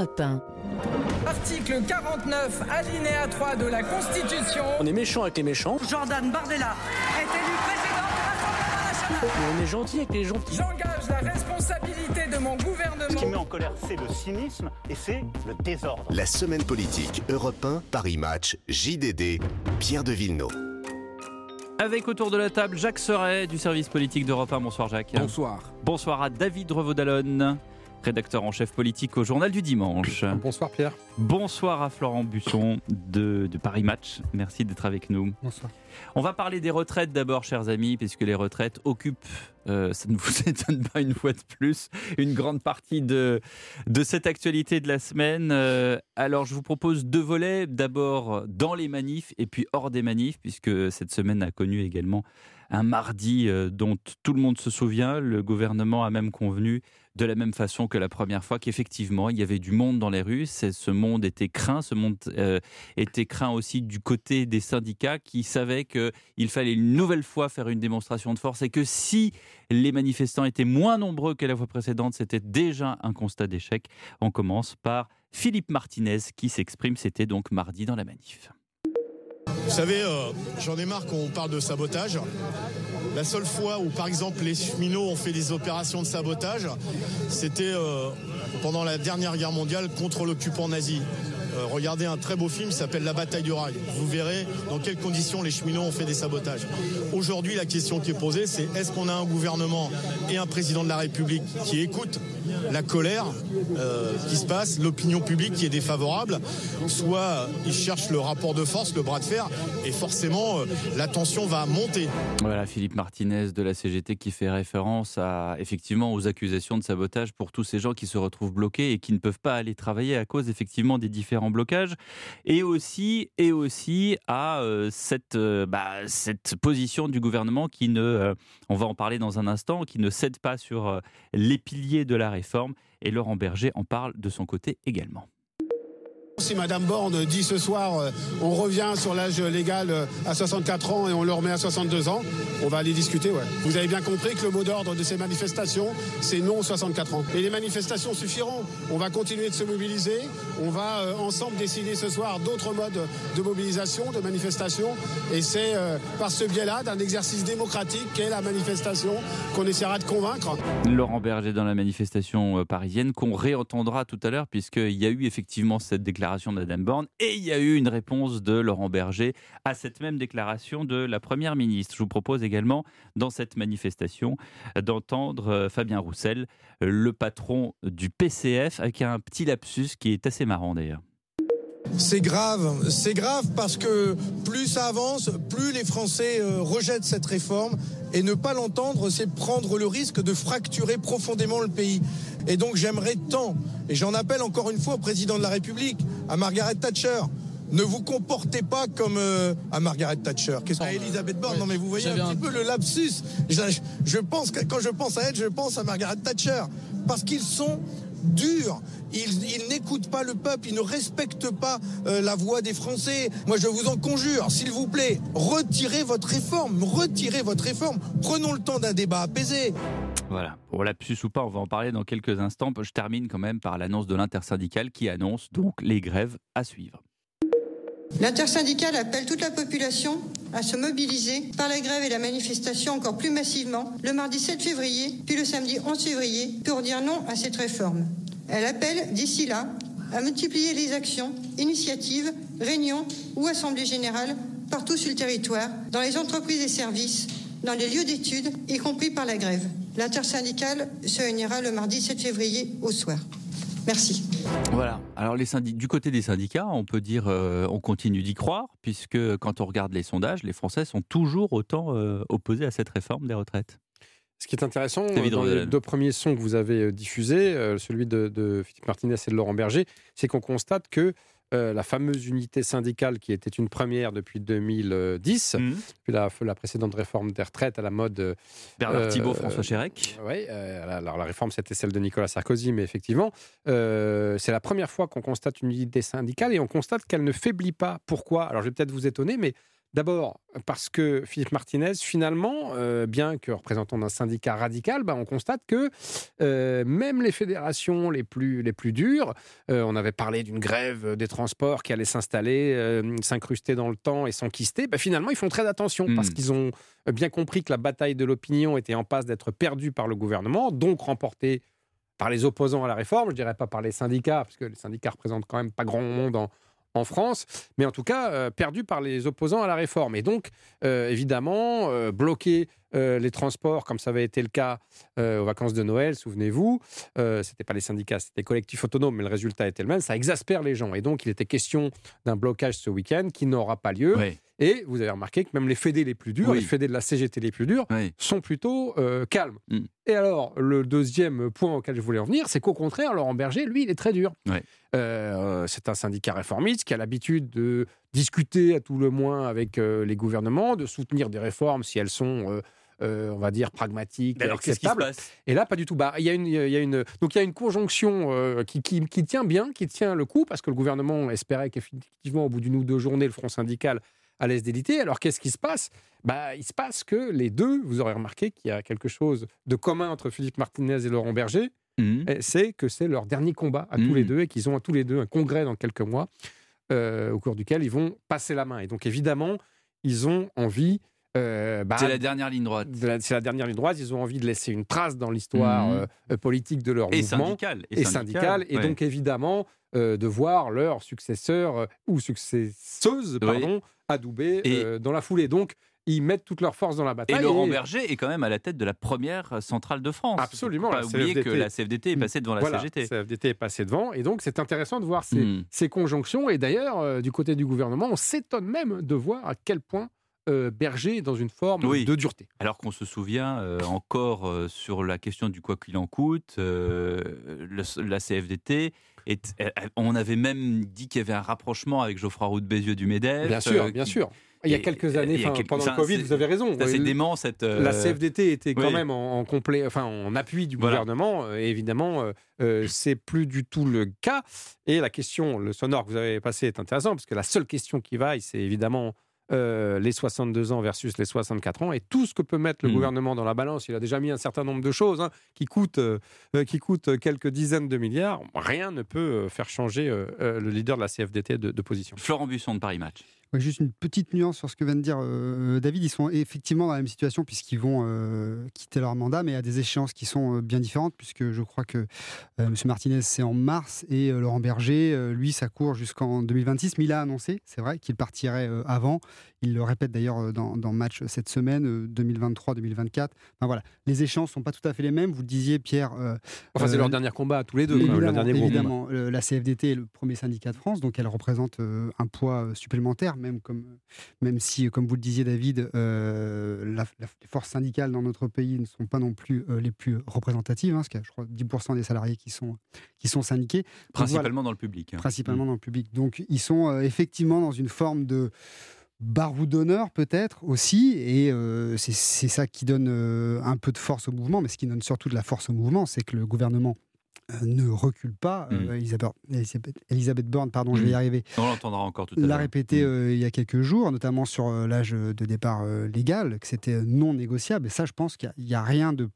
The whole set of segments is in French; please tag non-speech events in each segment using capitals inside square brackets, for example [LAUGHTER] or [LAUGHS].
Europe 1. Article 49, alinéa 3 de la Constitution. On est méchant avec les méchants. Jordan Bardella est élu président de l'Assemblée nationale. On est gentil avec les gentils. J'engage la responsabilité de mon Ce qui gouvernement. met en colère, c'est le cynisme et c'est le désordre. La semaine politique Europe 1, Paris Match, JDD, Pierre de Villeneuve. Avec autour de la table Jacques Serret du service politique d'Europe 1. Bonsoir Jacques. Bonsoir. Bonsoir à David Revaudalon, rédacteur en chef politique au Journal du Dimanche. Bonsoir Pierre. Bonsoir à Florent Busson de, de Paris Match. Merci d'être avec nous. Bonsoir. On va parler des retraites d'abord, chers amis, puisque les retraites occupent, euh, ça ne vous [LAUGHS] étonne pas une fois de plus, une grande partie de, de cette actualité de la semaine. Euh, alors, je vous propose deux volets. D'abord, dans les manifs et puis hors des manifs, puisque cette semaine a connu également un mardi euh, dont tout le monde se souvient. Le gouvernement a même convenu de la même façon que la première fois qu'effectivement il y avait du monde dans les rues. Ce monde était craint, ce monde euh, était craint aussi du côté des syndicats qui savaient qu'il fallait une nouvelle fois faire une démonstration de force et que si les manifestants étaient moins nombreux que la fois précédente, c'était déjà un constat d'échec. On commence par Philippe Martinez qui s'exprime, c'était donc mardi dans la manif. Vous savez, euh, j'en ai marre qu'on parle de sabotage. La seule fois où, par exemple, les cheminots ont fait des opérations de sabotage, c'était euh, pendant la dernière guerre mondiale contre l'occupant nazi. Euh, regardez un très beau film qui s'appelle La bataille du rail. Vous verrez dans quelles conditions les cheminots ont fait des sabotages. Aujourd'hui, la question qui est posée, c'est est-ce qu'on a un gouvernement et un président de la République qui écoutent la colère euh, qui se passe, l'opinion publique qui est défavorable, soit ils cherchent le rapport de force, le bras de fer, et forcément euh, la tension va monter. Voilà Philippe Martinez de la CGT qui fait référence aux accusations de sabotage pour tous ces gens qui se retrouvent bloqués et qui ne peuvent pas aller travailler à cause effectivement des différents blocages et aussi et aussi à euh, cette euh, bah, cette position du gouvernement qui ne euh, on va en parler dans un instant qui ne cède pas sur les piliers de la réforme et Laurent Berger en parle de son côté également. Si Madame Borne dit ce soir, euh, on revient sur l'âge légal euh, à 64 ans et on le remet à 62 ans, on va aller discuter. Vous avez bien compris que le mot d'ordre de ces manifestations, c'est non 64 ans. Et les manifestations suffiront. On va continuer de se mobiliser. On va euh, ensemble décider ce soir d'autres modes de mobilisation, de manifestation. Et c'est par ce biais-là d'un exercice démocratique qu'est la manifestation qu'on essaiera de convaincre. Laurent Berger dans la manifestation parisienne qu'on réentendra tout à l'heure puisqu'il y a eu effectivement cette déclaration de Madame Borne et il y a eu une réponse de Laurent Berger à cette même déclaration de la Première ministre. Je vous propose également dans cette manifestation d'entendre euh, Fabien Roussel, le patron du PCF, avec un petit lapsus qui est assez marrant d'ailleurs. C'est grave, c'est grave parce que plus ça avance, plus les Français euh, rejettent cette réforme et ne pas l'entendre, c'est prendre le risque de fracturer profondément le pays. Et donc j'aimerais tant, et j'en appelle encore une fois au président de la République, à Margaret Thatcher. Ne vous comportez pas comme euh, à Margaret Thatcher. Qu'est-ce à Elisabeth Borne? Non mais vous voyez un petit peu le lapsus. Je, je pense que quand je pense à elle, je pense à Margaret Thatcher parce qu'ils sont durs. Ils, ils n'écoutent pas le peuple, ils ne respectent pas euh, la voix des Français. Moi, je vous en conjure, s'il vous plaît, retirez votre réforme, retirez votre réforme. Prenons le temps d'un débat apaisé. Voilà, pour lapsus ou pas, on va en parler dans quelques instants. Je termine quand même par l'annonce de l'intersyndicale qui annonce donc les grèves à suivre. L'intersyndicale appelle toute la population à se mobiliser par la grève et la manifestation encore plus massivement le mardi 7 février, puis le samedi 11 février, pour dire non à cette réforme. Elle appelle, d'ici là, à multiplier les actions, initiatives, réunions ou assemblées générales partout sur le territoire, dans les entreprises et services, dans les lieux d'études, y compris par la grève. L'intersyndicale se réunira le mardi 7 février au soir. Merci. Voilà. Alors les du côté des syndicats, on peut dire, euh, on continue d'y croire, puisque quand on regarde les sondages, les Français sont toujours autant euh, opposés à cette réforme des retraites. Ce qui est intéressant, euh, dans les deux premiers sons que vous avez euh, diffusés, euh, celui de, de Philippe Martinez et de Laurent Berger, c'est qu'on constate que euh, la fameuse unité syndicale qui était une première depuis 2010, Mhm. puis la, la précédente réforme des retraites à la mode. euh, Bernard Euh, Thibault, François Chérec. Oui, alors la réforme c'était celle de Nicolas Sarkozy, mais effectivement, euh, c'est la première fois qu'on constate une unité syndicale et on constate qu'elle ne faiblit pas. Pourquoi? Alors je vais peut-être vous étonner, mais D'abord, parce que Philippe Martinez, finalement, euh, bien que représentant d'un syndicat radical, bah, on constate que euh, même les fédérations les plus, les plus dures, euh, on avait parlé d'une grève des transports qui allait s'installer, s'incruster dans le temps et s'enquister, bah, finalement, ils font très attention parce Hmm. qu'ils ont bien compris que la bataille de l'opinion était en passe d'être perdue par le gouvernement, donc remportée par les opposants à la réforme, je dirais pas par les syndicats, parce que les syndicats représentent quand même pas grand monde en, en France, mais en tout cas euh, perdu par les opposants à la réforme. Et donc, euh, évidemment, euh, bloquer euh, les transports, comme ça avait été le cas aux vacances de Noël, souvenez-vous, euh, c'était pas les syndicats, c'était les collectifs autonomes, mais le résultat était le même, ça exaspère les gens. Et donc, il était question d'un blocage ce week-end qui n'aura pas lieu. Et vous avez remarqué que même les fédés les plus durs, Oui. les fédés de la CGT les plus durs, sont plutôt euh, calmes. Mm. Et alors, le deuxième point auquel je voulais en venir, c'est qu'au contraire, Laurent Berger, lui, il est très dur. Euh, c'est un syndicat réformiste qui a l'habitude de discuter à tout le moins avec euh, les gouvernements, de soutenir des réformes si elles sont, euh, euh, on va dire, pragmatiques, Mais alors, passe? Et là, pas du tout. Bah, il y a une, il y a une, donc il y a une conjonction euh, qui, qui, qui tient bien, qui tient le coup, parce que le gouvernement espérait qu'effectivement, au bout d'une ou deux journées, le Front syndical allait se déliter. Alors, qu'est-ce qui se passe? Bah, Il se passe que les deux, vous aurez remarqué qu'il y a quelque chose de commun entre Philippe Martinez et Laurent Berger, et c'est que c'est leur dernier combat à tous Mhm. les deux et qu'ils ont à tous les deux un congrès dans quelques mois euh, au cours duquel ils vont passer la main. Et donc, évidemment, ils ont envie. Euh, bah, C'est la dernière ligne droite. de la- c'est la dernière ligne droite. Ils ont envie de laisser une trace dans l'histoire Mhm. euh, politique de leur Et mouvement syndicale, et et, syndicale, syndicale. Et ouais. donc évidemment euh, de voir leur successeur euh, ou successeuse, pardon, adoubée Et- euh, dans la foulée. Donc ils mettent toutes leurs forces dans la Et bataille. Laurent Berger est quand même à la tête de la première centrale de France. Absolument. Faut Pas la oublier que la CFDT est passée devant la Voilà, CGT. CFDT est passée devant. Et donc, c'est intéressant de voir ces, Mm. ces conjonctions. Et d'ailleurs, euh, du côté du gouvernement, on s'étonne même de voir à quel point euh, Berger dans une forme Oui. de dureté. Alors qu'on se souvient euh, encore euh, sur la question du quoi qu'il en coûte, le- la CFDT, on avait même dit qu'il y avait un rapprochement avec Geoffroy Roux de Bézieux du MEDEF. Bien sûr, bien sûr. Il y a quelques années, a quelques- pendant le Covid, vous avez raison. C'est dément cette. euh, La CFDT était quand oui. même en, en complet, enfin en appui du Voilà. gouvernement. Et évidemment, euh, c'est plus du tout le cas. Et la question, le sonore que vous avez passé est intéressant parce que la seule question qui vaille, c'est évidemment euh, les 62 ans versus les 64 ans et tout ce que peut mettre le Mhm. gouvernement dans la balance. Il a déjà mis un certain nombre de choses hein, qui coûtent euh, euh, qui coûtent quelques dizaines de milliards. Rien ne peut faire changer euh, le leader de la CFDT de, de position. Florent Busson de Paris Match. Juste une petite nuance sur ce que vient de dire euh, David. Ils sont effectivement dans la même situation puisqu'ils vont euh, quitter leur mandat, mais à des échéances qui sont euh, bien différentes, puisque je crois que M. Martinez, c'est en mars, et Laurent Berger, lui, ça court jusqu'en 2026, mais il a annoncé, c'est vrai, qu'il partirait avant. Il le répète d'ailleurs dans, dans Match cette semaine, euh, 2023-2024. Enfin voilà, les échéances sont pas tout à fait les mêmes. Vous le disiez, Pierre. Enfin, c'est leur dernier combat à tous les deux, Évidemment, leur dernier évidemment. La CFDT est le premier syndicat de France, donc elle représente un poids supplémentaire, même, comme, même si, comme vous le disiez, David, euh, la- la- les forces syndicales dans notre pays ne sont pas non plus euh, les plus représentatives, hein, parce qu'il y a, je crois, 10% des salariés qui sont, qui sont syndiqués. Donc, Principalement voilà. dans le public. hein. Principalement dans le public. Donc, ils sont euh, effectivement dans une forme de barou d'honneur peut-être aussi, et euh, c'est ça qui donne euh, un peu de force au mouvement, mais ce qui donne surtout de la force au mouvement, c'est que le gouvernement ne recule pas. Euh, Elisabeth, Elisabeth, Elisabeth Borne, pardon, je vais y Mm. arriver, On l'entendra encore tout à l'heure. l'a répété euh, il y a quelques jours, notamment sur euh, l'âge de départ légal, que c'était non négociable. Et ça, je pense qu'il n'y a, rien de,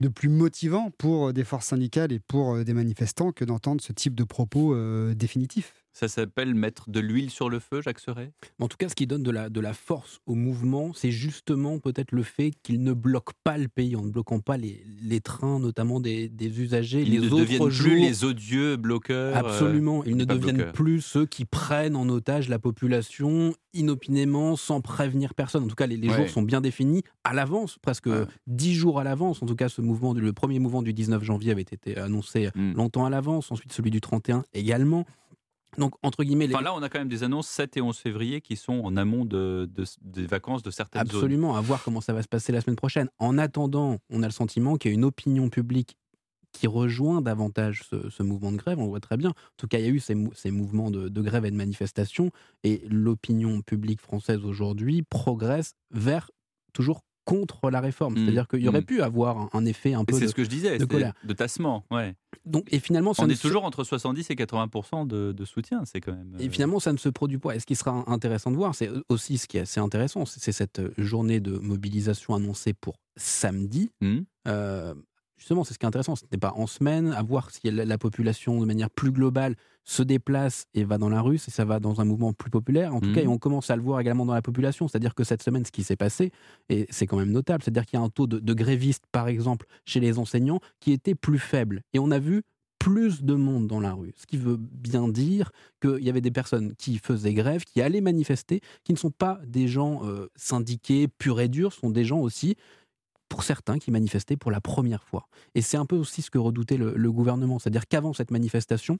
de plus motivant pour des forces syndicales et pour des manifestants que d'entendre ce type de propos définitifs. Ça s'appelle mettre de l'huile sur le feu, Jacques Serret? En tout cas, ce qui donne de la, de la force au mouvement, c'est justement peut-être le fait qu'il ne bloque pas le pays, en ne bloquant pas les, les trains, notamment des, des usagers, Ils les ne autres deviennent jours. plus les odieux bloqueurs. euh, Absolument. Ils ne deviennent bloqueurs. plus ceux qui prennent en otage la population inopinément, sans prévenir personne. En tout cas, les, les Ouais. jours sont bien définis à l'avance, presque dix jours à l'avance. En tout cas, ce mouvement, le premier mouvement du 19 janvier avait été annoncé Hmm. longtemps à l'avance. Ensuite, celui du 31 également. Donc, entre guillemets, les- Enfin, là, on a quand même des annonces 7 et 11 février qui sont en amont de, de- des vacances de certaines zones. Absolument, à voir comment ça va se passer la semaine prochaine. En attendant, on a le sentiment qu'il y a une opinion publique qui rejoint davantage ce, ce mouvement de grève, on le voit très bien. En tout cas, il y a eu ces, mou- ces mouvements de, de grève et de manifestation, et l'opinion publique française aujourd'hui progresse vers toujours contre la réforme. Mmh. C'est-à-dire qu'il y aurait Mmh. pu avoir un, un effet un peu c'est de, ce que je disais, de c'est colère. de tassement. Ouais. Donc, et finalement, ça On est se- toujours entre 70 et 80 de, de soutien, c'est quand même. Et euh, finalement, ça ne se produit pas. Et ce qui sera intéressant de voir, c'est aussi ce qui est assez intéressant, c'est c'est cette journée de mobilisation annoncée pour samedi. Mmh. Euh, justement, c'est ce qui est intéressant. Ce n'est pas en semaine, à voir si la, la population, de manière plus globale, se déplace et va dans la rue, si ça va dans un mouvement plus populaire. En tout Mhm. cas, et on commence à le voir également dans la population. C'est-à-dire que cette semaine, ce qui s'est passé, et c'est quand même notable, c'est-à-dire qu'il y a un taux de, de grévistes, par exemple, chez les enseignants, qui était plus faible. Et on a vu plus de monde dans la rue. Ce qui veut bien dire qu'il y avait des personnes qui faisaient grève, qui allaient manifester, qui ne sont pas des gens euh, syndiqués, purs et durs, sont des gens aussi, pour certains, qui manifestaient pour la première fois. Et c'est un peu aussi ce que redoutait le, le gouvernement. C'est-à-dire qu'avant cette manifestation,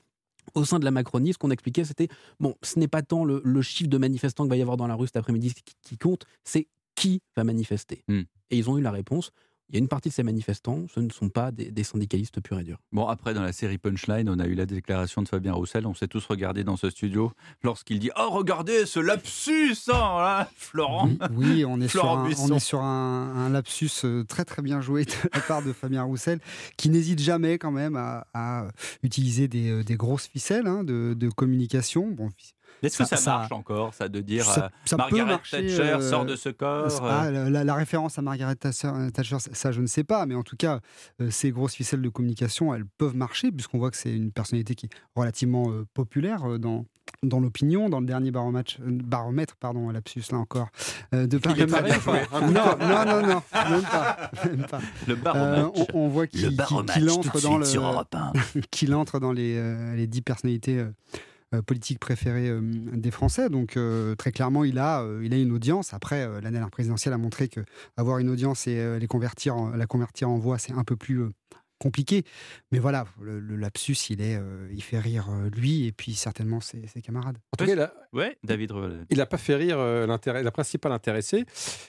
au sein de la Macronie, ce qu'on expliquait, c'était bon, ce n'est pas tant le, le chiffre de manifestants qu'il va y avoir dans la rue cet après-midi qui, qui compte, c'est qui va manifester. Hmm. Et ils ont eu la réponse. Il y a une partie de ces manifestants, ce ne sont pas des, des syndicalistes purs et durs. Bon, après, dans la série Punchline, on a eu la déclaration de Fabien Roussel. On s'est tous regardés dans ce studio lorsqu'il dit Oh, regardez ce lapsus, hein, là, Florent Oui, oui, on est [LAUGHS] sur, Florent un, on Buisson. est sur un, un lapsus euh, très très bien joué de la part de Fabien Roussel, qui n'hésite jamais quand même à, à utiliser des, euh, des grosses ficelles hein, de, de communication. Bon, Est-ce que ça, marche encore, ça, de dire ça- euh, ça Margaret marcher, Thatcher euh, sort de ce corps Ah, euh, la, la- la référence à Margaret Thatcher, Thatcher, ça je ne sais pas, mais en tout cas, euh, ces grosses ficelles de communication, elles peuvent marcher, puisqu'on voit que c'est une personnalité qui est relativement euh, populaire euh, dans, dans l'opinion, dans le dernier baromètre, euh, baromètre pardon, lapsus là encore, euh, de Paris. [LAUGHS] non, non, non, non, même pas. même pas. Le baromètre. Euh, on, on voit qu'il tout entre dans le, [LAUGHS] qu'il entre dans les, euh, les dix personnalités euh, politiques préférées euh, des Français. Donc euh, très clairement, il a, il a une audience. Après, euh, l'année présidentielle a montré que avoir une audience et les la convertir en voix, c'est un peu plus compliqué. Mais voilà, le, le lapsus, il est, euh, il fait rire euh, lui et puis certainement ses, ses camarades. En tout cas, il a- Ouais, David. Il n'a pas fait rire euh, la principale intéressée,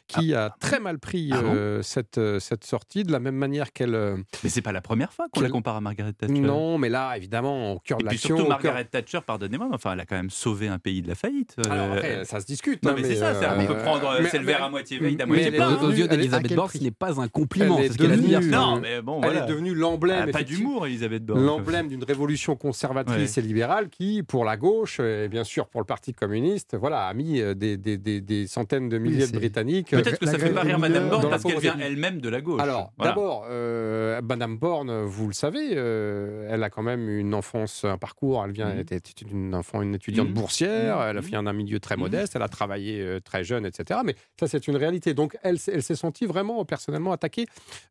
qui a très mal pris Ah euh, cette, euh, cette sortie, de la même manière qu'elle. euh, Mais c'est pas la première fois qu'on la compare à Margaret Thatcher. Non, mais là, évidemment, au cœur Et de l'action. surtout cœur- Margaret Thatcher, pardonnez-moi, mais enfin, elle a quand même sauvé un pays de la faillite. euh, Alors après, ça se discute. Non, hein, mais c'est ça, c'est- on peut prendre, euh, c'est le verre à moitié vide, à mais moitié plein. Aux, yeux d'Elisabeth Borne, ce n'est pas un compliment. C'est ce qu'elle a dit Non, mais bon, elle voilà. est devenue l'emblème. Ah, pas d'humour, Elisabeth Borne. L'emblème d'une révolution conservatrice Ouais. et libérale qui, pour la gauche et bien sûr pour le Parti communiste, voilà, a mis euh, des, des- des- des centaines de milliers de Britanniques. Peut-être que ça fait grève pas rire Madame Borne parce qu'elle vient elle-même de la gauche. Alors, Voilà. d'abord, euh, Madame Borne, vous le savez, euh, elle a quand même une enfance, un parcours. Elle vient, était une enfant, une étudiante Mhm. boursière. Mhm. Elle a vient d'un milieu très Mhm. modeste. Elle a travaillé euh, très jeune, etc. Mais ça, c'est une réalité. Donc, elle, s'est- elle s'est sentie vraiment personnellement attaquée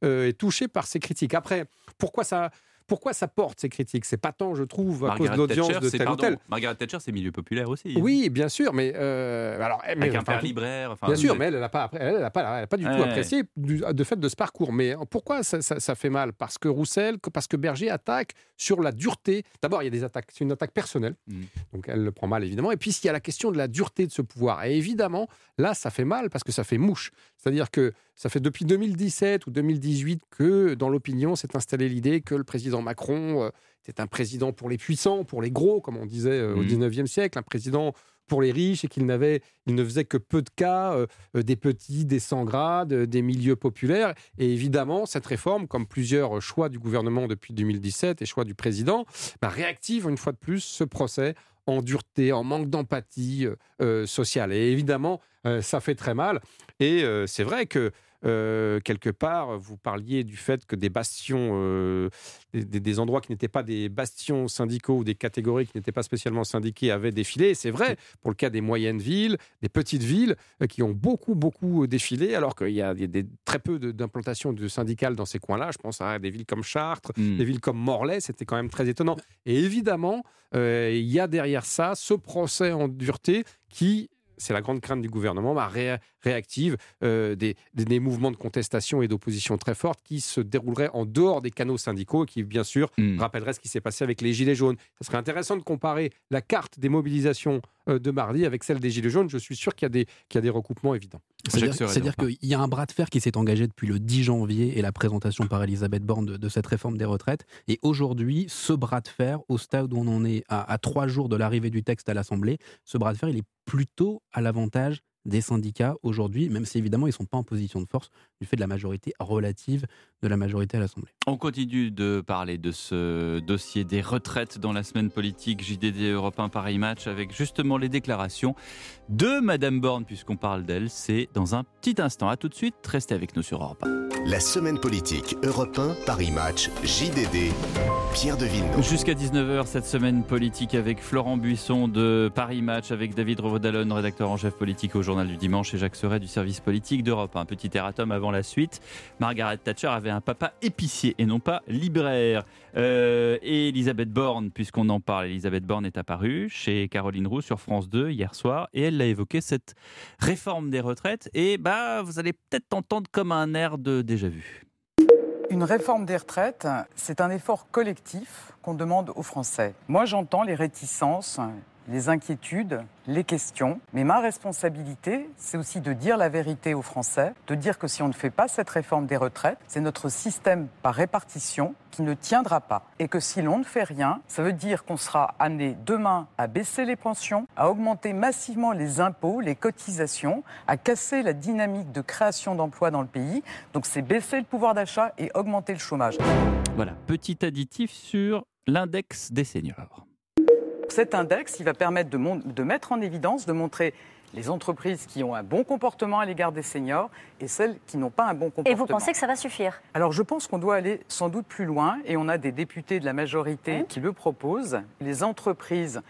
euh, et touchée par ces critiques. Après, pourquoi ça Pourquoi ça porte ces critiques? C'est pas tant, je trouve, à cause de l'audience de tel ou tel. Margaret Thatcher, c'est milieu populaire aussi. Oui, bien sûr, mais euh, alors, mais, Avec un enfin, père libraire. Enfin, Bien sûr, mais elle n'a pas, elle, elle a pas, elle a pas du tout apprécié du, de fait de ce parcours. Mais pourquoi ça, ça- ça fait mal? Parce que Roussel, parce que Berger attaque sur la dureté. D'abord, il y a des attaques, c'est une attaque personnelle, Mm. donc elle le prend mal évidemment. Et puis il y a la question de la dureté de ce pouvoir. Et évidemment, là, ça fait mal parce que ça fait mouche. C'est-à-dire que ça fait depuis 2017 ou 2018 que dans l'opinion s'est installée l'idée que le président Macron euh, était un président pour les puissants, pour les gros, comme on disait euh, au Mhm. 19e siècle, un président pour les riches et qu'il n'avait, il ne faisait que peu de cas euh, des petits, des sans grades, des milieux populaires. Et évidemment, cette réforme, comme plusieurs choix du gouvernement depuis 2017 et choix du président, bah, réactive une fois de plus ce procès en dureté, en manque d'empathie euh, sociale. Et évidemment, euh, ça fait très mal. Et c'est vrai que euh, quelque part, vous parliez du fait que des bastions, euh, des, endroits qui n'étaient pas des bastions syndicaux ou des catégories qui n'étaient pas spécialement syndiquées avaient défilé. C'est vrai pour le cas des moyennes villes, des petites villes euh, qui ont beaucoup, beaucoup défilé, alors qu'il y a des, des- très peu de- d'implantation de syndicales dans ces coins-là. Je pense à des villes comme Chartres, Mm. des villes comme Morlaix, c'était quand même très étonnant. Et évidemment, euh, il y a derrière ça ce procès en dureté qui, c'est la grande crainte du gouvernement, bah, ré- réactive euh, des, des- des mouvements de contestation et d'opposition très fortes qui se dérouleraient en dehors des canaux syndicaux et qui, bien sûr, Mm. rappelleraient ce qui s'est passé avec les Gilets jaunes. Ça serait intéressant de comparer la carte des mobilisations euh, de mardi avec celle des Gilets jaunes. Je suis sûr qu'il y, a des- qu'il y a des recoupements évidents. C'est-à-dire qu'il y a un bras de fer qui s'est engagé depuis le 10 janvier et la présentation par Elisabeth Borne de, de cette réforme des retraites. Et aujourd'hui, ce bras de fer, au stade où on en est à, à trois jours de l'arrivée du texte à l'Assemblée, ce bras de fer, il est plutôt à l'avantage des syndicats aujourd'hui, même si évidemment ils ne sont pas en position de force du fait de la majorité relative de la majorité à l'Assemblée. On continue de parler de ce dossier des retraites dans la semaine politique JDD Europe 1 Paris Match avec justement les déclarations de Madame Borne, puisqu'on parle d'elle. C'est dans un petit instant. À tout de suite. Restez avec nous sur Europe 1. La semaine politique Europe 1 Paris Match JDD Pierre de Villeneuve. Jusqu'à 19h cette semaine politique avec Florent Buisson de Paris Match, avec David Revaudalon, rédacteur en chef politique au Journal du Dimanche et Jacques Serret du service politique d'Europe. Un petit erratum avant la suite. Margaret Thatcher avait un papa épicier et non pas libraire. Euh, et Elisabeth Borne, puisqu'on en parle, Elisabeth Borne est apparue chez Caroline Roux sur France 2 hier soir et elle a évoqué cette réforme des retraites. Et bah, vous allez peut-être entendre comme un air de déjà vu. Une réforme des retraites, c'est un effort collectif qu'on demande aux Français. Moi, j'entends les réticences, les inquiétudes, les questions, mais ma responsabilité, c'est aussi de dire la vérité aux Français, de dire que si on ne fait pas cette réforme des retraites, c'est notre système par répartition qui ne tiendra pas. Et que si l'on ne fait rien, ça veut dire qu'on sera amené demain à baisser les pensions, à augmenter massivement les impôts, les cotisations, à casser la dynamique de création d'emplois dans le pays. Donc c'est baisser le pouvoir d'achat et augmenter le chômage. Voilà, petit additif sur l'index des seniors. Cet index, il va permettre de, de, mettre en évidence, de montrer les entreprises qui ont un bon comportement à l'égard des seniors et celles qui n'ont pas un bon comportement. Et vous pensez que ça va suffire? Alors je pense qu'on doit aller sans doute plus loin et on a des députés de la majorité qui le proposent. Les entreprises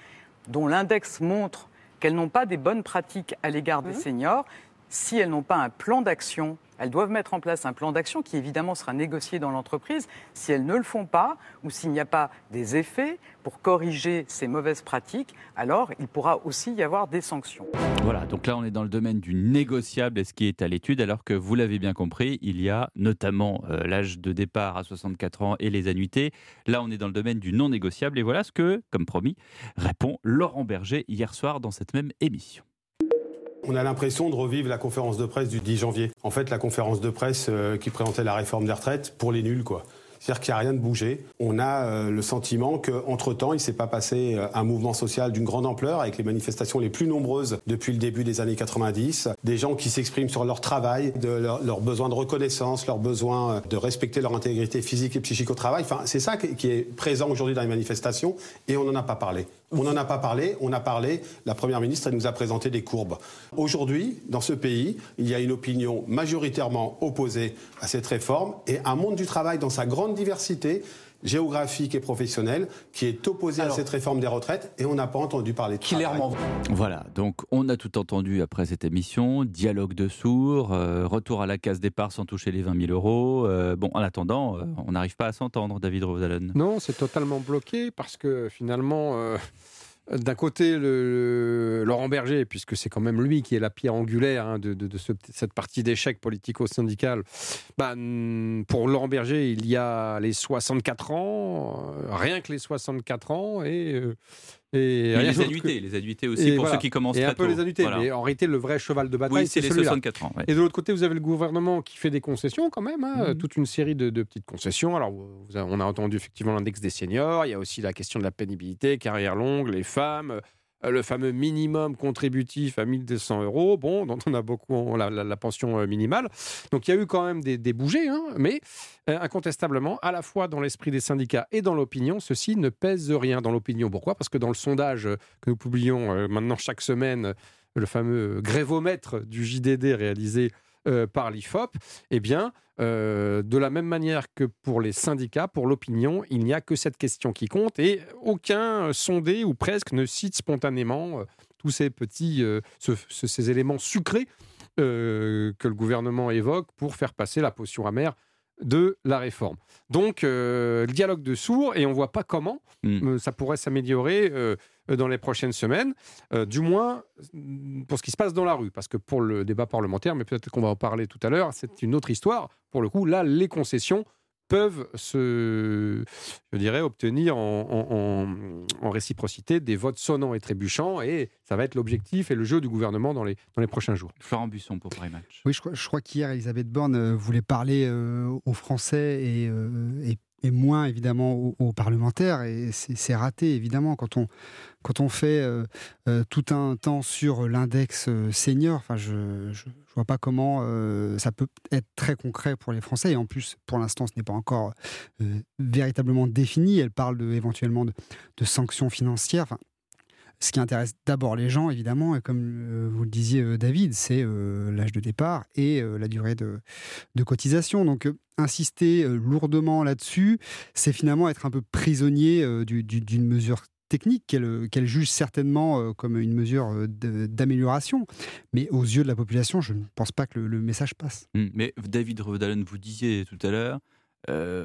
dont l'index montre qu'elles n'ont pas des bonnes pratiques à l'égard des seniors, si elles n'ont pas un plan d'action elles doivent mettre en place un plan d'action qui évidemment sera négocié dans l'entreprise. Si elles ne le font pas ou s'il n'y a pas des effets pour corriger ces mauvaises pratiques, alors il pourra aussi y avoir des sanctions. Voilà, donc là on est dans le domaine du négociable et ce qui est à l'étude, alors que vous l'avez bien compris, il y a notamment euh, l'âge de départ à 64 ans et les annuités. Là on est dans le domaine du non négociable et voilà ce que, comme promis, répond Laurent Berger hier soir dans cette même émission. On a l'impression de revivre la conférence de presse du 10 janvier. En fait, la conférence de presse euh, qui présentait la réforme des retraites pour les nuls, quoi. C'est-à-dire qu'il n'y a rien de bougé. On a euh, le sentiment qu'entre-temps, il ne s'est pas passé euh, un mouvement social d'une grande ampleur avec les manifestations les plus nombreuses depuis le début des années 90. Des gens qui s'expriment sur leur travail, de leur, leur, besoin de reconnaissance, leur besoin de respecter leur intégrité physique et psychique au travail. Enfin, c'est ça qui est présent aujourd'hui dans les manifestations et on n'en a pas parlé. On n'en a pas parlé, on a parlé, la Première ministre nous a présenté des courbes. Aujourd'hui, dans ce pays, il y a une opinion majoritairement opposée à cette réforme et un monde du travail dans sa grande diversité géographique et professionnelle qui est opposé à cette réforme des retraites et on n'a pas entendu parler de Clairement. Voilà, donc on a tout entendu après cette émission, dialogue de sourds, euh, retour à la case départ sans toucher les 20 000 euros. Euh, bon, en attendant, euh, on n'arrive pas à s'entendre, David Rosalon. Non, c'est totalement bloqué parce que finalement... D'un côté, le, Laurent Berger, puisque c'est quand même lui qui est la pierre angulaire hein, de, de, ce, cette partie d'échec politico-syndical. Bah, pour Laurent Berger, il y a les 64 ans, rien que les 64 ans, et et, les annuités, les annuités aussi pour ceux qui commencent et très un peu les annuités, mais en réalité, le vrai cheval de bataille, oui, c'est les 64 ans. Ouais. Et de l'autre côté, vous avez le gouvernement qui fait des concessions quand même, hein, mmh. toute une série de, de, petites concessions. Alors, vous on a entendu effectivement l'index des seniors, il y a aussi la question de la pénibilité, carrière longue, les femmes, le fameux minimum contributif à 1200 euros, bon, [LAUGHS] dont on a beaucoup, la, pension euh, minimale. Donc il y a eu quand même des, des bougées, hein, mais euh, incontestablement, à la fois dans l'esprit des syndicats et dans l'opinion, ceci ne pèse rien dans l'opinion. Pourquoi? Parce que dans le sondage que nous publions euh, maintenant chaque semaine, le fameux grévomètre du JDD réalisé euh, par l'IFOP, eh bien, euh, de la même manière que pour les syndicats, pour l'opinion, il n'y a que cette question qui compte et aucun sondé ou presque ne cite spontanément euh, tous ces petits, ce, ce, ces éléments sucrés que le gouvernement évoque pour faire passer la potion amère de la réforme. Donc, euh, le dialogue de sourds, et on ne voit pas comment mmh. ça pourrait s'améliorer euh, dans les prochaines semaines, euh, du moins pour ce qui se passe dans la rue, parce que pour le débat parlementaire, mais peut-être qu'on va en parler tout à l'heure, c'est une autre histoire. Pour le coup, là, les concessions peuvent se, je dirais, obtenir en, en, en, réciprocité des votes sonnants et trébuchants, et ça va être l'objectif et le jeu du gouvernement dans les, dans les prochains jours. Florent Busson pour Paris Match. Oui, je crois, je crois qu'hier, Elisabeth Borne voulait parler euh, aux Français et, euh, et et moins évidemment aux, parlementaires. Et c'est raté évidemment quand on, quand on fait euh, euh, tout un temps sur l'index euh, senior. Enfin, je ne vois pas comment ça peut être très concret pour les Français. Et en plus, pour l'instant, ce n'est pas encore véritablement défini. Elle parle éventuellement de, sanctions financières. Ce qui intéresse d'abord les gens, évidemment, et comme euh, vous le disiez, euh, David, c'est euh, l'âge de départ et la durée de, cotisation. Donc, insister lourdement là-dessus, c'est finalement être un peu prisonnier du- du- d'une mesure technique qu'elle juge certainement comme une mesure d'amélioration. Mais aux yeux de la population, je ne pense pas que le, message passe. Mm. Mais David Revedalen, vous disiez tout à l'heure,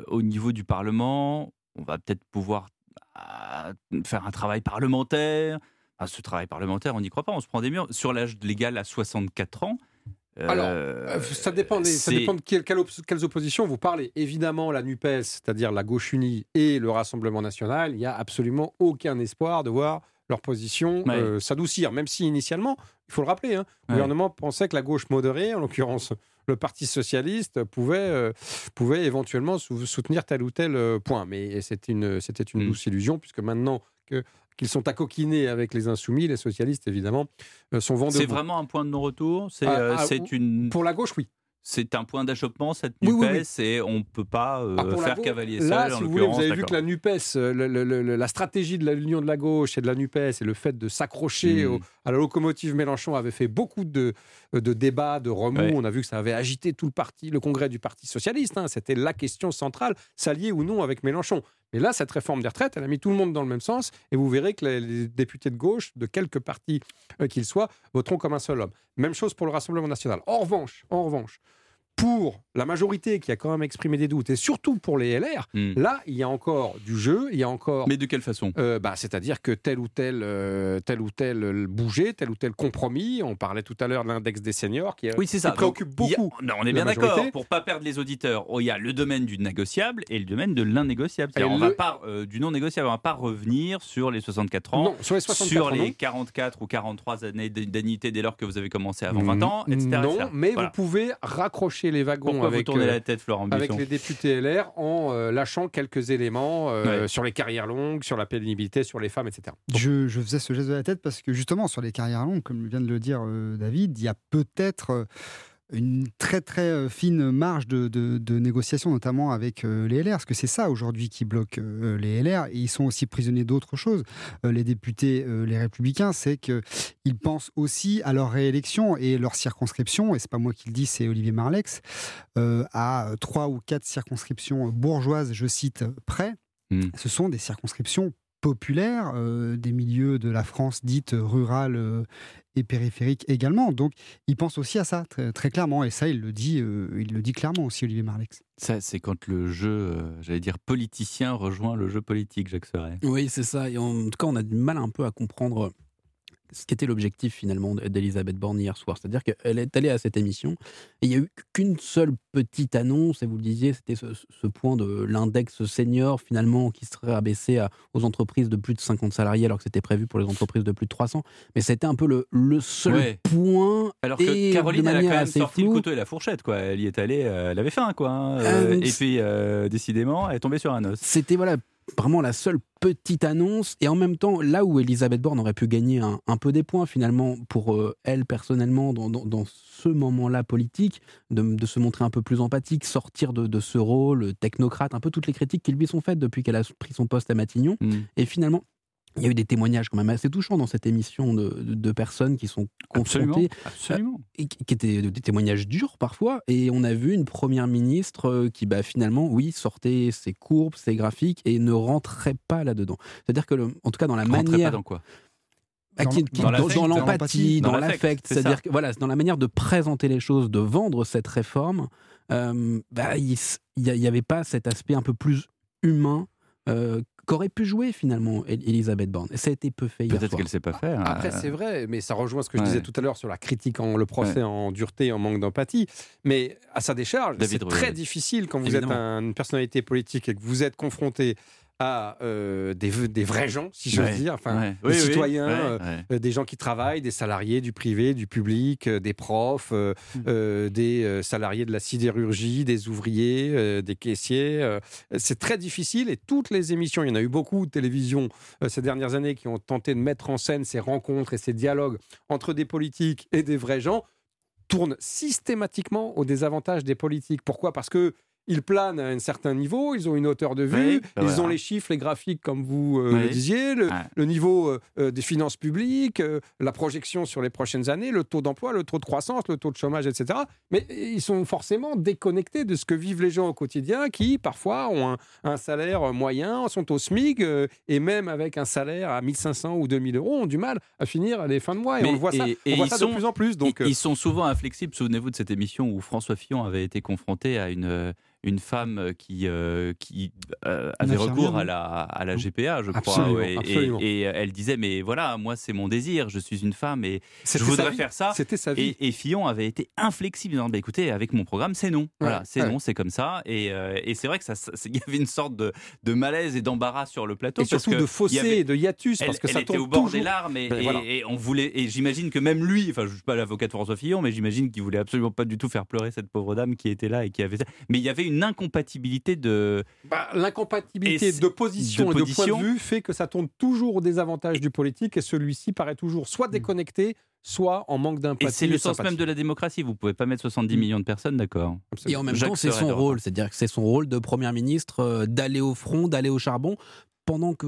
au niveau du Parlement, on va peut-être pouvoir ah, faire un travail parlementaire. Ce travail parlementaire, on n'y croit pas, on se prend des murs. Sur l'âge légal à 64 ans. Alors, euh, euh, ça dépend, des- ça dépend de quelles oppositions vous parlez. Évidemment, la NUPES, c'est-à-dire la gauche unie et le Rassemblement national, il n'y a absolument aucun espoir de voir leur position Ouais. euh, s'adoucir, même si initialement, il faut le rappeler, hein, le gouvernement pensait que la gauche modérée, en l'occurrence le Parti socialiste, pouvait, euh, pouvait éventuellement sou- soutenir tel ou tel euh, point. Mais c'était une, c'était Mm. une douce illusion, puisque maintenant que qu'ils sont accoquinés avec les insoumis, les socialistes, évidemment, euh, sont vent C'est vraiment un point de non-retour? C'est Ah, euh, ah, une. Pour la gauche, oui. C'est un point d'achoppement, cette NUPES, oui, oui. et on ne peut pas euh, Ah, la faire cavalier Là, seul. en si vous voulez, vous avez vu que la NUPES, euh, le- le- le- la stratégie de l'union de la gauche et de la NUPES et le fait de s'accrocher Mm. au- à la locomotive Mélenchon avait fait beaucoup de, de débats, de remous. Ouais. On a vu que ça avait agité tout le parti, le congrès du Parti Socialiste. hein. C'était la question centrale, s'allier ou non avec Mélenchon. Mais là, cette réforme des retraites, elle a mis tout le monde dans le même sens. Et vous verrez que les, les députés de gauche, de quelque parti euh, qu'ils soient, voteront comme un seul homme. Même chose pour le Rassemblement national. En revanche, en revanche, pour la majorité qui a quand même exprimé des doutes, et surtout pour les LR, Mm. là, il y a encore du jeu, il y a encore... Mais de quelle façon? Euh, bah, C'est-à-dire que tel ou tel, euh, tel ou tel bouger, tel ou tel compromis, on parlait tout à l'heure de l'index des seniors qui, euh, Oui, c'est qui ça. préoccupe Donc, a- beaucoup. Non, on est bien d'accord. Pour pas perdre les auditeurs, oh, il y a le domaine du négociable et le domaine de Et On va le- pas euh, du non négociable. On va pas revenir sur les 64 ans, Non, sur les 64 sur ans, les non. 44 ou 43 années d'annuité dès lors que vous avez commencé avant 20 ans, etc. Non, etc. mais Voilà. vous pouvez raccrocher les wagons Pourquoi vous avec, tournez euh, la tête, Florent avec Buisson les députés LR en euh, lâchant quelques éléments euh, Ouais. sur les carrières longues, sur la pénibilité, sur les femmes, etc. Je, je faisais ce geste de la tête parce que justement, sur les carrières longues, comme vient de le dire euh, David, il y a peut-être euh, une très très euh, fine marge de, de- de négociation, notamment avec euh, les LR, parce que c'est ça aujourd'hui qui bloque euh, les LR, et ils sont aussi prisonniers d'autres choses. Euh, les députés, les républicains, c'est qu'ils pensent aussi à leur réélection et leur circonscription, et c'est pas moi qui le dis, c'est Olivier Marlex, à trois ou quatre circonscriptions bourgeoises, je cite, près. Mm. Ce sont des circonscriptions populaires, euh, des milieux de la France dite rurale euh, et périphérique également. Donc, il pense aussi à ça très, très clairement, et ça, il le dit, euh, il le dit clairement aussi, Olivier Marlex. Ça, c'est quand le jeu, euh, j'allais dire politicien, rejoint le jeu politique, Jacques Serret. Oui, c'est ça. Et en tout cas, on a du mal un peu à comprendre ce qu'était l'objectif finalement d'Elisabeth Borne hier soir. C'est-à-dire qu'elle est allée à cette émission et il n'y a eu qu'une seule petite annonce, et vous le disiez, c'était ce, ce point de l'index senior finalement qui serait abaissé à- aux entreprises de plus de 50 salariés alors que c'était prévu pour les entreprises de plus de 300. Mais c'était un peu le, le seul Ouais. point. Alors que Caroline, elle a quand même sorti le couteau et la fourchette, quoi. Elle y est allée, euh, elle avait faim, quoi. hein. Euh, Euh, et puis, euh, décidément, elle est tombée sur un os. C'était voilà vraiment la seule petite annonce et en même temps là où Elisabeth Borne aurait pu gagner un, un peu des points finalement pour euh, elle personnellement dans, dans- dans ce moment-là politique de, de se montrer un peu plus empathique sortir de, de ce rôle technocrate un peu toutes les critiques qui lui sont faites depuis qu'elle a pris son poste à Matignon Mm. et finalement il y a eu des témoignages quand même assez touchants dans cette émission de, de- de personnes qui sont Absolument. confrontées Absolument. et qui qui étaient des témoignages durs parfois. Et on a vu une première ministre euh, qui, bah, finalement, oui, sortait ses courbes, ses graphiques et ne rentrait pas là-dedans. C'est-à-dire que, le- en tout cas, dans la Rentrait manière. pas dans quoi? Bah, Dans dans l'empathie, dans dans l'affect, l'affect. c'est C'est-à-dire que voilà, dans la manière de présenter les choses, de vendre cette réforme, euh, bah, il n'y avait pas cet aspect un peu plus humain euh, qu'aurait pu jouer finalement El- Elisabeth Borne. Et ça a été peu fait hier Peut-être qu'elle sait pas faire. Après, euh, c'est vrai, mais ça rejoint ce que je Ouais. disais tout à l'heure sur la critique en le procès Ouais. en dureté, en manque d'empathie. Mais à sa décharge, c'est très difficile quand vous Évidemment. êtes un- une personnalité politique et que vous êtes confronté à euh, des, des vrais gens, si j'ose Ouais, dire, enfin, ouais. des Oui, citoyens, euh, ouais. euh, des gens qui travaillent, des salariés du privé, du public, euh, des profs, Mmh. euh, des salariés de la sidérurgie, des ouvriers, des caissiers. c'est très difficile et toutes les émissions, il y en a eu beaucoup de télévision ces dernières années qui ont tenté de mettre en scène ces rencontres et ces dialogues entre des politiques et des vrais gens tournent systématiquement au désavantage des politiques. Pourquoi? Parce que ils planent à un certain niveau, ils ont une hauteur de vue, Oui, ils voilà. ont les chiffres, les graphiques, comme vous euh, le Oui. disiez, le, niveau euh, euh, des finances publiques, euh, la projection sur les prochaines années, le taux d'emploi, le taux de croissance, le taux de chômage, etc. Mais ils sont forcément déconnectés de ce que vivent les gens au quotidien, qui parfois ont un, un salaire moyen, sont au SMIC, euh, et même avec un salaire à 1500 ou 2000 euros, ont du mal à finir les fins de mois. Et Mais- on le voit ça, et- on et voit ça sont- de plus en plus. Donc, ils, euh, ils sont souvent inflexibles. Souvenez-vous de cette émission où François Fillon avait été confronté à une, euh, une femme qui, euh, qui euh, avait recours à la, à la GPA, je crois. Ouais, et- absolument. Et, elle disait, mais voilà, moi c'est mon désir, je suis une femme et je voudrais faire ça. C'était sa vie. Et, et Fillon avait été inflexible. Non, bah, écoutez, avec mon programme, c'est non. Voilà, c'est ouais. non, c'est comme ça. Et, euh, et c'est vrai que ça, il y avait une sorte de, de malaise et d'embarras sur le plateau. et parce surtout que de fossé avait- de hiatus, elle, parce que elle ça était tombe au bord toujours. des larmes et, Ben et- voilà. et on voulait et j'imagine que même lui, enfin je suis pas l'avocat de François Fillon, mais j'imagine qu'il voulait absolument pas du tout faire pleurer cette pauvre dame qui était là et qui avait ça. Mais il y avait une incompatibilité de Bah, L'incompatibilité de position de et de point position. de vue fait que ça tourne toujours au désavantage du politique et celui-ci paraît toujours soit déconnecté, soit en manque et c'est le sens sympathie. même de la démocratie. Vous pouvez pas mettre 70 millions de personnes, d'accord Et en même Jacques temps, c'est son rôle, c'est-à-dire que c'est son rôle de Premier ministre euh, d'aller au front, d'aller au charbon. Pendant, que,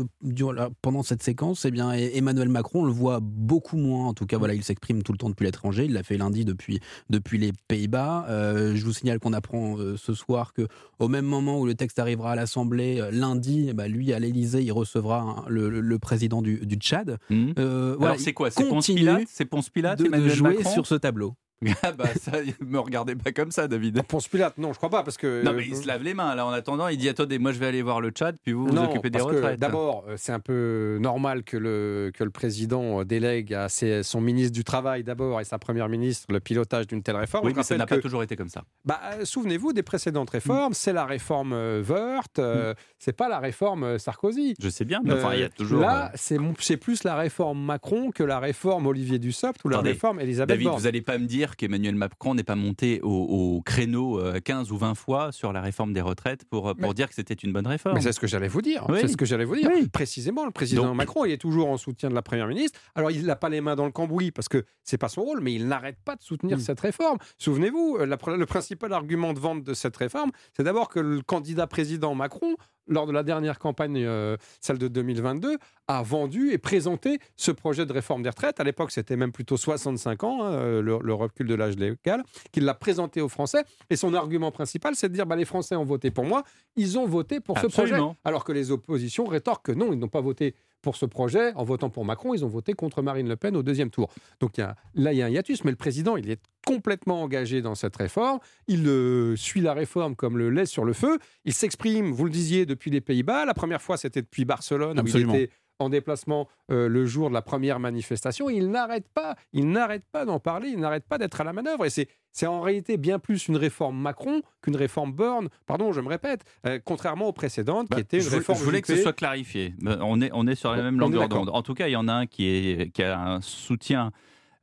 pendant cette séquence, eh bien, Emmanuel Macron on le voit beaucoup moins. En tout cas, voilà, il s'exprime tout le temps depuis l'étranger. Il l'a fait lundi depuis, depuis les Pays-Bas. Euh, je vous signale qu'on apprend euh, ce soir que au même moment où le texte arrivera à l'Assemblée, euh, lundi, eh ben, lui, à l'Élysée, il recevra un- le, le- président du, du Tchad. Euh, voilà, Alors c'est quoi? C'est Ponce Pilate? C'est Ponce Pilate de, de jouer Macron? sur ce tableau. [LAUGHS] Ah bah ça, [LAUGHS] me regardez pas comme ça, David. Ponce Pilate, non, je crois pas, parce que. Non mais il se lave les mains là en attendant. Il dit attendez, moi je vais aller voir le Tchad, puis vous vous Non, occupez des retraites. D'abord, euh, c'est un peu normal que le, que le président euh, délègue à ses- son ministre du Travail d'abord et sa première ministre le pilotage d'une telle réforme. Oui, mais ça n'a pas toujours été comme ça. Bah, euh, Souvenez-vous des précédentes réformes, c'est la réforme euh, Woerth, euh, c'est pas la réforme euh, Sarkozy. Je sais bien, mais enfin il y a Euh, toujours. Là, euh, c'est plus la réforme Macron que la réforme Olivier Dussopt ou la Attendez, réforme Elisabeth David, vous n'allez pas me dire qu'Emmanuel Macron n'est pas monté au, au créneau euh, 15 ou 20 fois sur la réforme des retraites pour, euh, pour Mais- dire que c'était une bonne réforme. Mais c'est ce que j'allais vous dire. Oui. C'est ce que j'allais vous dire. Oui. Précisément, le président Donc- Macron, il est toujours en soutien de la première ministre. Alors, il n'a pas les mains dans le cambouis parce que c'est pas son rôle, mais il n'arrête pas de soutenir cette réforme. Souvenez-vous, euh, le principal argument de vente de cette réforme, c'est d'abord que le candidat président Macron, lors de la dernière campagne, euh, celle de 2022, a vendu et présenté ce projet de réforme des retraites. À l'époque, c'était même plutôt 65 ans, hein, euh, le, le recul de l'âge légal, qu'il l'a présenté aux Français. Et son argument principal, c'est de dire bah, les Français ont voté pour moi, ils ont voté pour ce projet. Alors que les oppositions rétorquent que non, ils n'ont pas voté pour ce projet. En votant pour Macron, ils ont voté contre Marine Le Pen au deuxième tour. Donc il y a- là, il y a un hiatus, mais le président, il est complètement engagé dans cette réforme. Il euh, suit la réforme comme le lait sur le feu. Il s'exprime, vous le disiez, depuis les Pays-Bas. La première fois, c'était depuis Barcelone, Absolument. où il était en déplacement euh, le jour de la première manifestation. Il n'arrête pas, il n'arrête pas d'en parler, il n'arrête pas d'être à la manœuvre. Et c'est, c'est en réalité bien plus une réforme Macron qu'une réforme Borne. Pardon, je me répète, euh, contrairement aux précédentes, qui Bah, étaient une je, voulais- réforme je voulais que ce soit clarifié. Euh, On est, on est sur la même On longueur d'onde. En tout cas, il y en a un qui, est, qui a un soutien,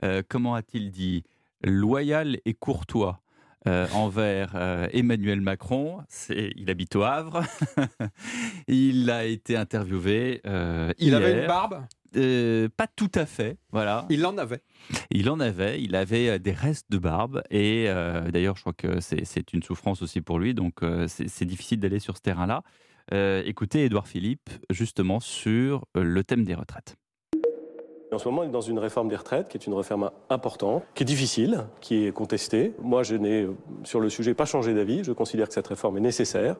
euh, comment a-t-il dit, loyal et courtois. Euh, envers euh, Emmanuel Macron, c'est, il habite au Havre, [LAUGHS] il a été interviewé euh, Il avait une barbe? Pas tout à fait, voilà. Il en avait. Il en avait, il avait des restes de barbe et d'ailleurs je crois que c'est une souffrance aussi pour lui, donc c'est difficile d'aller sur ce terrain-là. Écoutez Édouard Philippe justement sur le thème des retraites. En ce moment, on est dans une réforme des retraites qui est une réforme importante, qui est difficile, qui est contestée. Moi, je n'ai sur le sujet pas changé d'avis. Je considère que cette réforme est nécessaire.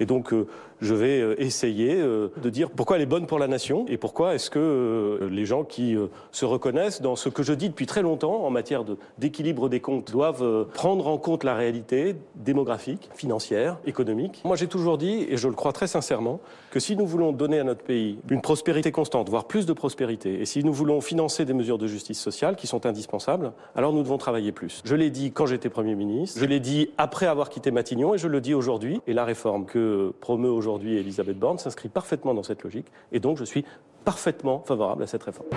Et donc, euh, je vais euh, essayer euh, de dire pourquoi elle est bonne pour la nation et pourquoi est-ce que les gens qui se reconnaissent dans ce que je dis depuis très longtemps en matière d'équilibre des comptes doivent prendre en compte la réalité démographique, financière, économique. Moi, j'ai toujours dit, et je le crois très sincèrement, que si nous voulons donner à notre pays une prospérité constante, voire plus de prospérité, et si nous voulons financer des mesures de justice sociale qui sont indispensables, alors nous devons travailler plus. Je l'ai dit quand j'étais Premier ministre, je l'ai dit après avoir quitté Matignon, et je le dis aujourd'hui. Et la réforme que que promeut aujourd'hui Elisabeth Borne s'inscrit parfaitement dans cette logique. Et donc, je suis parfaitement favorable à cette réforme.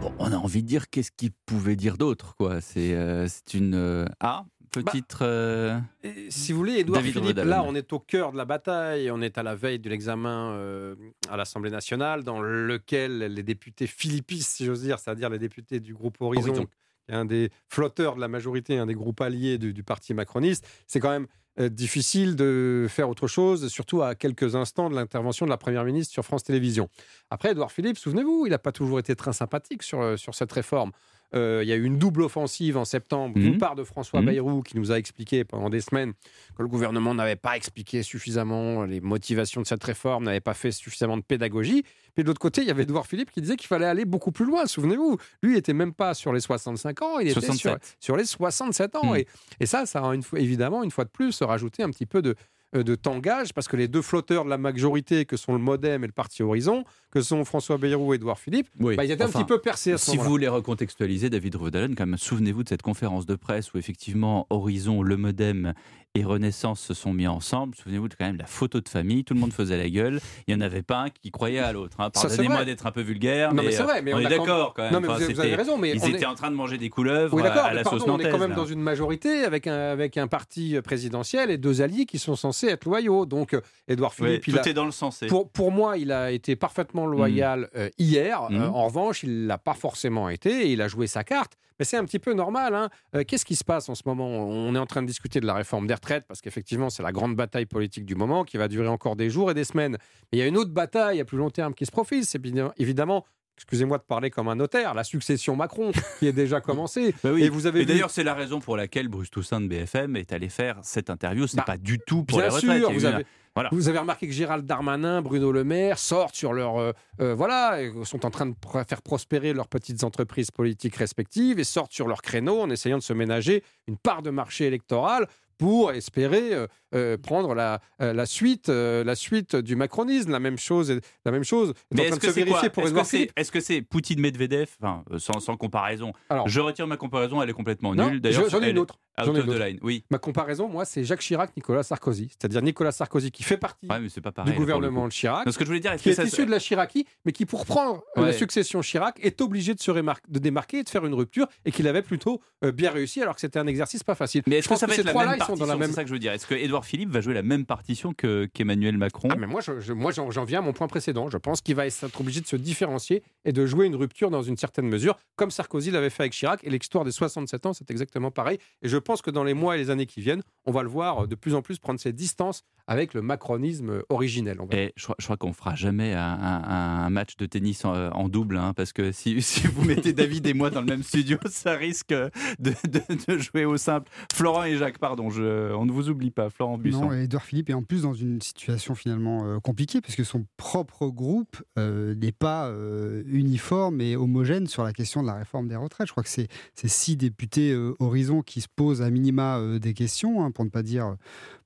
Bon, on a envie de dire qu'est-ce qu'il pouvait dire d'autre, quoi. C'est euh, c'est une. euh, Ah, petite. euh, Et si vous voulez, Édouard David Philippe, là, on est au cœur de la bataille. On est à la veille de l'examen euh, à l'Assemblée nationale, dans lequel les députés philippistes, si j'ose dire, c'est-à-dire les députés du groupe Horizon, Horizon. qui est un des flotteurs de la majorité, un des groupes alliés du, du parti macroniste, c'est quand même euh, difficile de faire autre chose, surtout à quelques instants de l'intervention de la Première ministre sur France Télévisions. Après, Édouard Philippe, souvenez-vous, il n'a pas toujours été très sympathique sur, euh, sur cette réforme. Euh, il y a eu une double offensive en septembre, d'une Mhm. part de François Mhm. Bayrou, qui nous a expliqué pendant des semaines que le gouvernement n'avait pas expliqué suffisamment les motivations de cette réforme, n'avait pas fait suffisamment de pédagogie. Puis de l'autre côté, il y avait Edouard Philippe qui disait qu'il fallait aller beaucoup plus loin. Souvenez-vous, lui, il n'était même pas sur les 65 ans, il était sur, 67. sur les 67 ans. Mm. Et, et ça, ça a une fois, évidemment, une fois de plus, rajouté un petit peu de, de tangage, parce que les deux flotteurs de la majorité, que sont le Modem et le Parti Horizon, que sont François Bayrou et Edouard Philippe, Oui. bah, ils étaient Enfin, un petit peu percés à ce Si vous voulez recontextualiser, David Rudalen, quand même, souvenez-vous de cette conférence de presse où effectivement Horizon, le Modem et Renaissance se sont mis ensemble. Souvenez-vous de quand même la photo de famille, tout le monde faisait la gueule. Il n'y en avait pas un qui croyait à l'autre. hein. Pardonnez-moi d'être un peu vulgaire, Non, mais c'est euh, vrai, mais on, on est d'accord quand même. Non, mais Enfin, vous avez- vous avez c'était- raison, mais ils on étaient est- en train de manger des couleuvres Oui, à, mais la pardon, sauce on est nantaise. quand même là. dans une majorité avec un, avec un parti présidentiel et deux alliés qui sont censés être loyaux. Donc, euh, Édouard Ouais, Philippe, il tout a- est dans le sensé. Pour, pour moi, il a été parfaitement loyal euh, hier. Mm. Euh, en revanche, il ne l'a pas forcément été et il a joué sa carte. Mais c'est un petit peu normal. hein. Euh, Qu'est-ce qui se passe en ce moment? On est en train de discuter de la réforme des retraites parce qu'effectivement, c'est la grande bataille politique du moment qui va durer encore des jours et des semaines. Mais il y a une autre bataille à plus long terme qui se profile. C'est évidemment. Excusez-moi de parler comme un notaire, la succession Macron qui est déjà commencée. [LAUGHS] Bah oui. Et vous avez vu- d'ailleurs, c'est la raison pour laquelle Bruce Toussaint de BFM est allé faire cette interview. C'est Bah, pas du tout pour Bien les retraites. sûr, vous avez, Vous avez remarqué que Gérald Darmanin, Bruno Le Maire sortent sur leur. euh, euh, voilà, sont en train de faire prospérer leurs petites entreprises politiques respectives et sortent sur leur créneau en essayant de se ménager une part de marché électoral pour espérer euh, euh, prendre la, euh, la, suite, euh, la suite du macronisme. La même chose, est- la même chose est Mais est-ce que c'est Est-ce que c'est est-ce que c'est Poutine Medvedev Enfin, euh, sans, sans comparaison. Alors, je retire ma comparaison, elle est complètement nulle. D'ailleurs, je- j'en ai une est autre. Out of the line. Oui. Ma comparaison, moi, c'est Jacques Chirac, Nicolas Sarkozy. C'est-à-dire Nicolas Sarkozy qui fait partie Ouais, mais pas pareil. du gouvernement de Chirac. Non, ce que je voulais dire, est-ce qui que est ça issu de la Chiraki, mais qui, pour prendre euh, la Ouais. succession Chirac, est obligé de se de démarquer et de faire une rupture, et qu'il avait plutôt euh, bien réussi, alors que c'était un exercice pas facile. Mais est-ce que ça va ces être la trois-là, même partition dans la même. C'est ça que je veux dire. Est-ce que Philippe va jouer la même partition que qu'Emmanuel Macron Ah, mais moi, je- je- moi, j'en viens à mon point précédent. Je pense qu'il va être obligé de se différencier et de jouer une rupture dans une certaine mesure, comme Sarkozy l'avait fait avec Chirac. Et l'histoire des 67 ans, c'est exactement pareil. Et je pense que dans les mois et les années qui viennent, on va le voir de plus en plus prendre ses distances avec le macronisme euh, originel. on va Et je, crois- je crois qu'on fera jamais un, un- un match de tennis en, en double, hein, parce que si, [LAUGHS] si vous mettez David et moi dans le même studio, [LAUGHS] ça risque de, de- de jouer au simple. Florent et Jacques, pardon, je- on ne vous oublie pas, Florent Buisson. Non, Edouard Philippe est en plus dans une situation finalement euh, compliquée parce que son propre groupe euh, n'est pas euh, uniforme et homogène sur la question de la réforme des retraites. Je crois que c'est c'est six députés euh, Horizon qui se posent à minima euh, des questions, hein, pour ne pas dire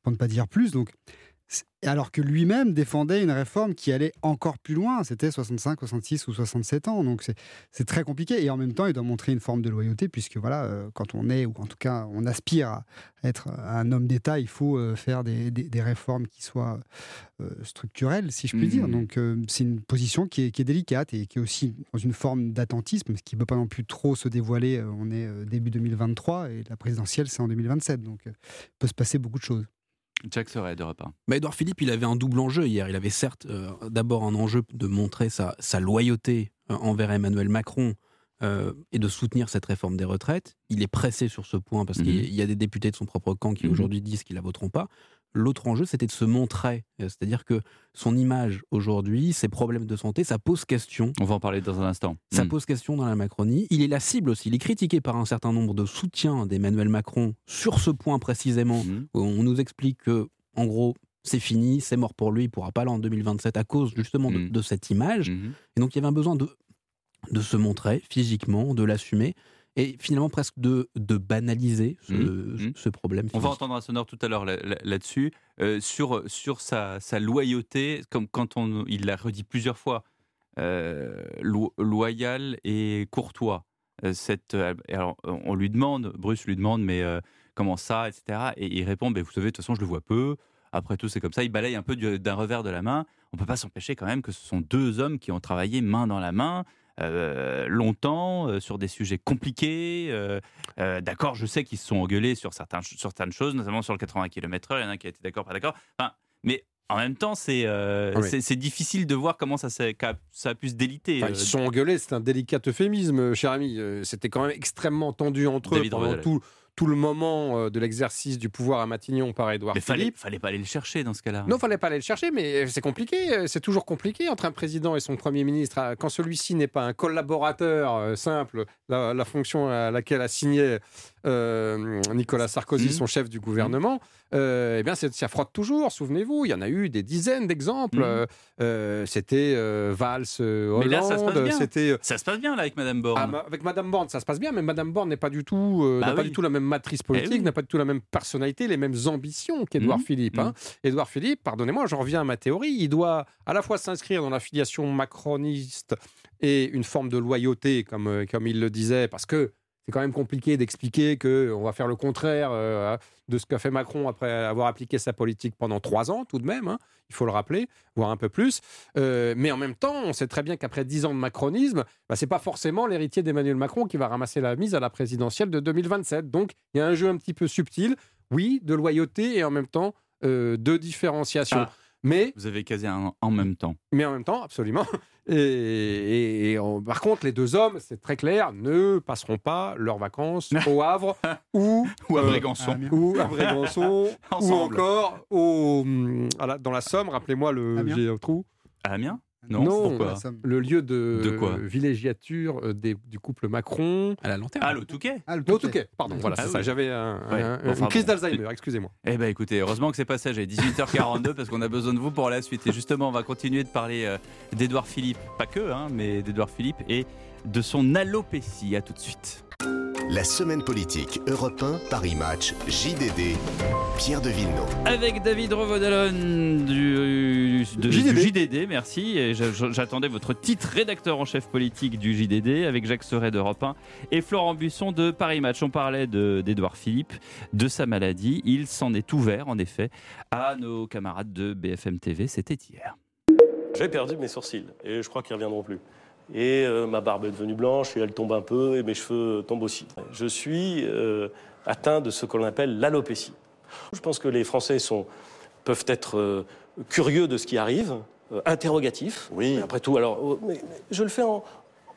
pour ne pas dire plus. Donc alors que lui-même défendait une réforme qui allait encore plus loin, c'était 65, 66 ou 67 ans. Donc c'est très compliqué. Et en même temps, il doit montrer une forme de loyauté, puisque voilà, euh, quand on est, ou en tout cas on aspire à être un homme d'État, il faut euh, faire des, des- des réformes qui soient euh, structurelles, si je puis dire. Mhm. Donc c'est une position qui est, qui est délicate et qui est aussi dans une forme d'attentisme, ce qui ne peut pas non plus trop se dévoiler. On est début 2023 et la présidentielle, c'est en 2027. Donc il peut se passer beaucoup de choses. Jacques Serret de repas. Bah, Edouard Philippe, il avait un double enjeu hier. Il avait certes euh, d'abord un enjeu de montrer sa, sa loyauté euh, envers Emmanuel Macron euh, et de soutenir cette réforme des retraites. Il est pressé sur ce point parce Mhm. qu'il y a des députés de son propre camp qui Mhm. aujourd'hui disent qu'ils la voteront pas. L'autre enjeu, c'était de se montrer. Euh, C'est-à-dire que son image aujourd'hui, ses problèmes de santé, ça pose question. On va en parler dans un instant. Ça Mm. pose question dans la Macronie. Il est la cible aussi. Il est critiqué par un certain nombre de soutiens d'Emmanuel Macron sur ce point précisément. Mhm. On nous explique que, en gros, c'est fini, c'est mort pour lui, il pourra pas aller en 2027 à cause justement de, Mhm. de cette image. Et donc il y avait un besoin de, de se montrer physiquement, de l'assumer et finalement presque de, de banaliser ce, Mhm. ce problème. On va entendre un sonore tout à l'heure là- là- là-dessus, euh, sur, sur sa, sa loyauté, comme quand on, il l'a redit plusieurs fois, euh, lo- loyal et courtois. Euh, cette, euh, alors, on lui demande, Bruce lui demande, mais comment ça, etc. Et il répond, ben, vous savez, de toute façon, je le vois peu. après tout, c'est comme ça. Il balaye un peu du- d'un revers de la main. On peut pas s'empêcher quand même que ce sont deux hommes qui ont travaillé main dans la main. Euh, longtemps euh, sur des sujets compliqués. euh, d'accord, je sais qu'ils se sont engueulés sur certains, sur certaines choses, notamment sur le 80 km/h. Il y en a un qui a été d'accord, pas d'accord. Enfin, mais en même temps, c'est euh, Ah oui. c'est- difficile de voir comment ça, ça a pu se déliter. Enfin, ils se sont engueulés, c'est un délicat euphémisme, cher ami. C'était quand même extrêmement tendu entre eux pendant tout, tout le moment euh, de l'exercice du pouvoir à Matignon par Édouard mais fallait, Philippe. fallait pas aller le chercher dans ce cas-là. Non, fallait pas aller le chercher, mais c'est compliqué. euh, C'est toujours compliqué entre un président et son premier ministre. euh, Quand celui-ci n'est pas un collaborateur euh, simple, la, la fonction à laquelle a signé euh, Nicolas Sarkozy, Mhm. son chef du gouvernement, euh, eh bien, ça frotte toujours. Souvenez-vous, il y en a eu des dizaines d'exemples. Mhm. Euh, c'était Valls, Mais là, ça se passe Hollande, bien. c'était. Ça se passe bien là avec Madame Borne. Ah, ma- avec Madame Borne, ça se passe bien, mais Madame Borne n'est pas du tout, Bah n'a pas du tout la même matrice politique, Eh oui. n'a pas du tout la même personnalité, les mêmes ambitions qu'Édouard. Philippe. hein. Édouard Philippe, pardonnez-moi, j'en reviens à ma théorie, il doit à la fois s'inscrire dans la filiation macroniste et une forme de loyauté, comme, comme il le disait, parce que c'est quand même compliqué d'expliquer qu'on va faire le contraire euh, de ce qu'a fait Macron après avoir appliqué sa politique pendant trois ans, tout de même, hein, il faut le rappeler, voire un peu plus. Euh, mais en même temps, on sait très bien qu'après dix ans de macronisme, bah, c'est pas forcément l'héritier d'Emmanuel Macron qui va ramasser la mise à la présidentielle de 2027. Donc, il y a un jeu un petit peu subtil, oui, de loyauté et en même temps euh, de différenciation. Ah. Mais Vous avez casé un en même temps. mais en même temps, absolument. Et, et- et en- par contre, les deux hommes, c'est très clair, ne passeront pas leurs vacances [LAUGHS] au Havre ou, Ou à euh, Brégançon. ou à Brégançon, [LAUGHS] ou encore au, à la- dans la Somme. Rappelez-moi le j'ai un trou. À Amiens Non, pourquoi le lieu de, De quoi villégiature euh, des- du couple Macron. À la lanterne. Ah, le Touquet Ah, le Touquet. Touquet, pardon, voilà, Ah c'est oui. ça. J'avais un- Ouais. un- Enfin, une crise bon. d'Alzheimer, excusez-moi. Eh ben écoutez, heureusement que c'est passé, j'ai 18h42 parce qu'on a besoin de vous pour la suite. Et justement, on va continuer de parler euh, d'Édouard Philippe, pas que, hein, mais d'Édouard Philippe et de son alopécie. À tout de suite. La semaine politique Europe 1, Paris Match, JDD, Pierre de Villeneuve. Avec David Revaudalon du, de- JDD. du JDD, merci. J'attendais votre titre rédacteur en chef politique du JDD avec Jacques Serret d'Europe 1 et Florent Busson de Paris Match. On parlait de- d'Édouard Philippe, de sa maladie. Il s'en est ouvert, en effet, à nos camarades de BFM TV. C'était hier. J'ai perdu mes sourcils et je crois qu'ils ne reviendront plus. Et euh, ma barbe est devenue blanche et elle tombe un peu et mes cheveux tombent aussi. Je suis euh, atteint de ce qu'on appelle l'alopécie. Je pense que les Français sont, peuvent être euh, curieux de ce qui arrive, interrogatifs. Oui. Mais après tout, alors, oh, mais- mais je le fais en,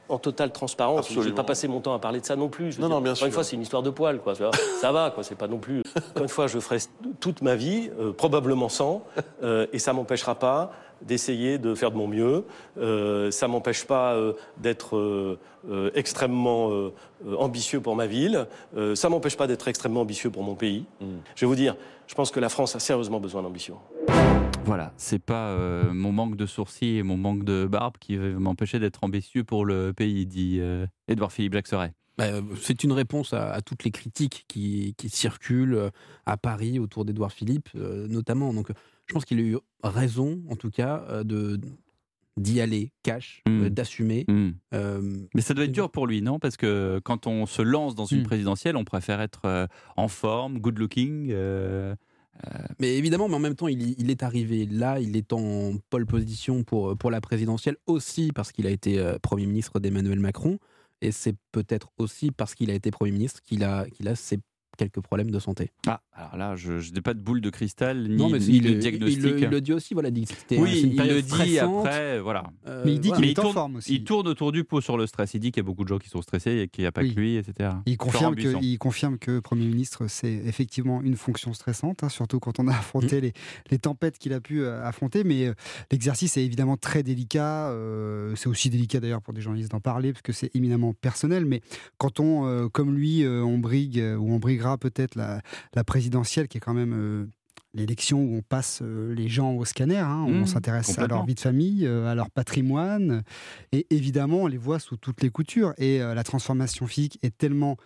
en totale transparence. Je Absolument. pas passer mon temps à parler de ça non plus. Je Non, dire, non, bien encore une fois, c'est une histoire de poil. Quoi. Ça va, [LAUGHS] Ça va, quoi. C'est pas non plus. Encore une fois, je ferai toute ma vie, euh, probablement sans, euh, et ça m'empêchera pas d'essayer de faire de mon mieux. Euh, ça m'empêche pas euh, d'être euh, euh, extrêmement ambitieux pour ma ville. Euh, ça m'empêche pas d'être extrêmement ambitieux pour mon pays. Mm. Je vais vous dire, je pense que la France a sérieusement besoin d'ambition. Voilà, c'est pas euh, mon manque de sourcils et mon manque de barbe qui va m'empêcher d'être ambitieux pour le pays, dit euh, Édouard Philippe Jacques Serret. Bah, c'est une réponse à, à toutes les critiques qui, qui circulent à Paris autour d'Édouard Philippe, euh, notamment. Donc, euh, je pense qu'il a eu raison, en tout cas, euh, de d'y aller cash, euh, d'assumer. Mm. Euh, Mais ça doit être dur pour lui, non? Parce que quand on se lance dans une Mm. présidentielle, on préfère être en forme, good looking. euh, Mais évidemment, mais en même temps, il, est arrivé là, il est en pole position pour, pour la présidentielle aussi parce qu'il a été Premier ministre d'Emmanuel Macron. Et c'est peut-être aussi parce qu'il a été Premier ministre qu'il a, qu'il a ces quelques problèmes de santé. Ah, alors là, je je n'ai pas de boule de cristal, ni, non, mais ni il, de il- diagnostic. Il, le- il le dit aussi, voilà, il dit que c'était oui, c'est une il période le dit stressante. après, voilà. Euh, Mais il dit voilà. qu'il est en tourne, forme aussi. il tourne autour du pot sur le stress. Il dit qu'il y a beaucoup de gens qui sont stressés et qu'il n'y a pas Oui. que lui, etc. Il confirme, que, il confirme que Premier ministre, c'est effectivement une fonction stressante, hein, surtout quand on a [LAUGHS] affronté les, les tempêtes qu'il a pu euh, affronter. Mais euh, l'exercice est évidemment très délicat. euh, c'est aussi délicat d'ailleurs pour des journalistes d'en parler, parce que c'est éminemment personnel. Mais quand on, euh, comme lui, euh, on brigue ou on peut-être la, la présidentielle, qui est quand même euh, l'élection où on passe euh, les gens au scanner, hein, on Mmh, s'intéresse à leur vie de famille, euh, à leur patrimoine, et évidemment on les voit sous toutes les coutures. Et la transformation physique est tellement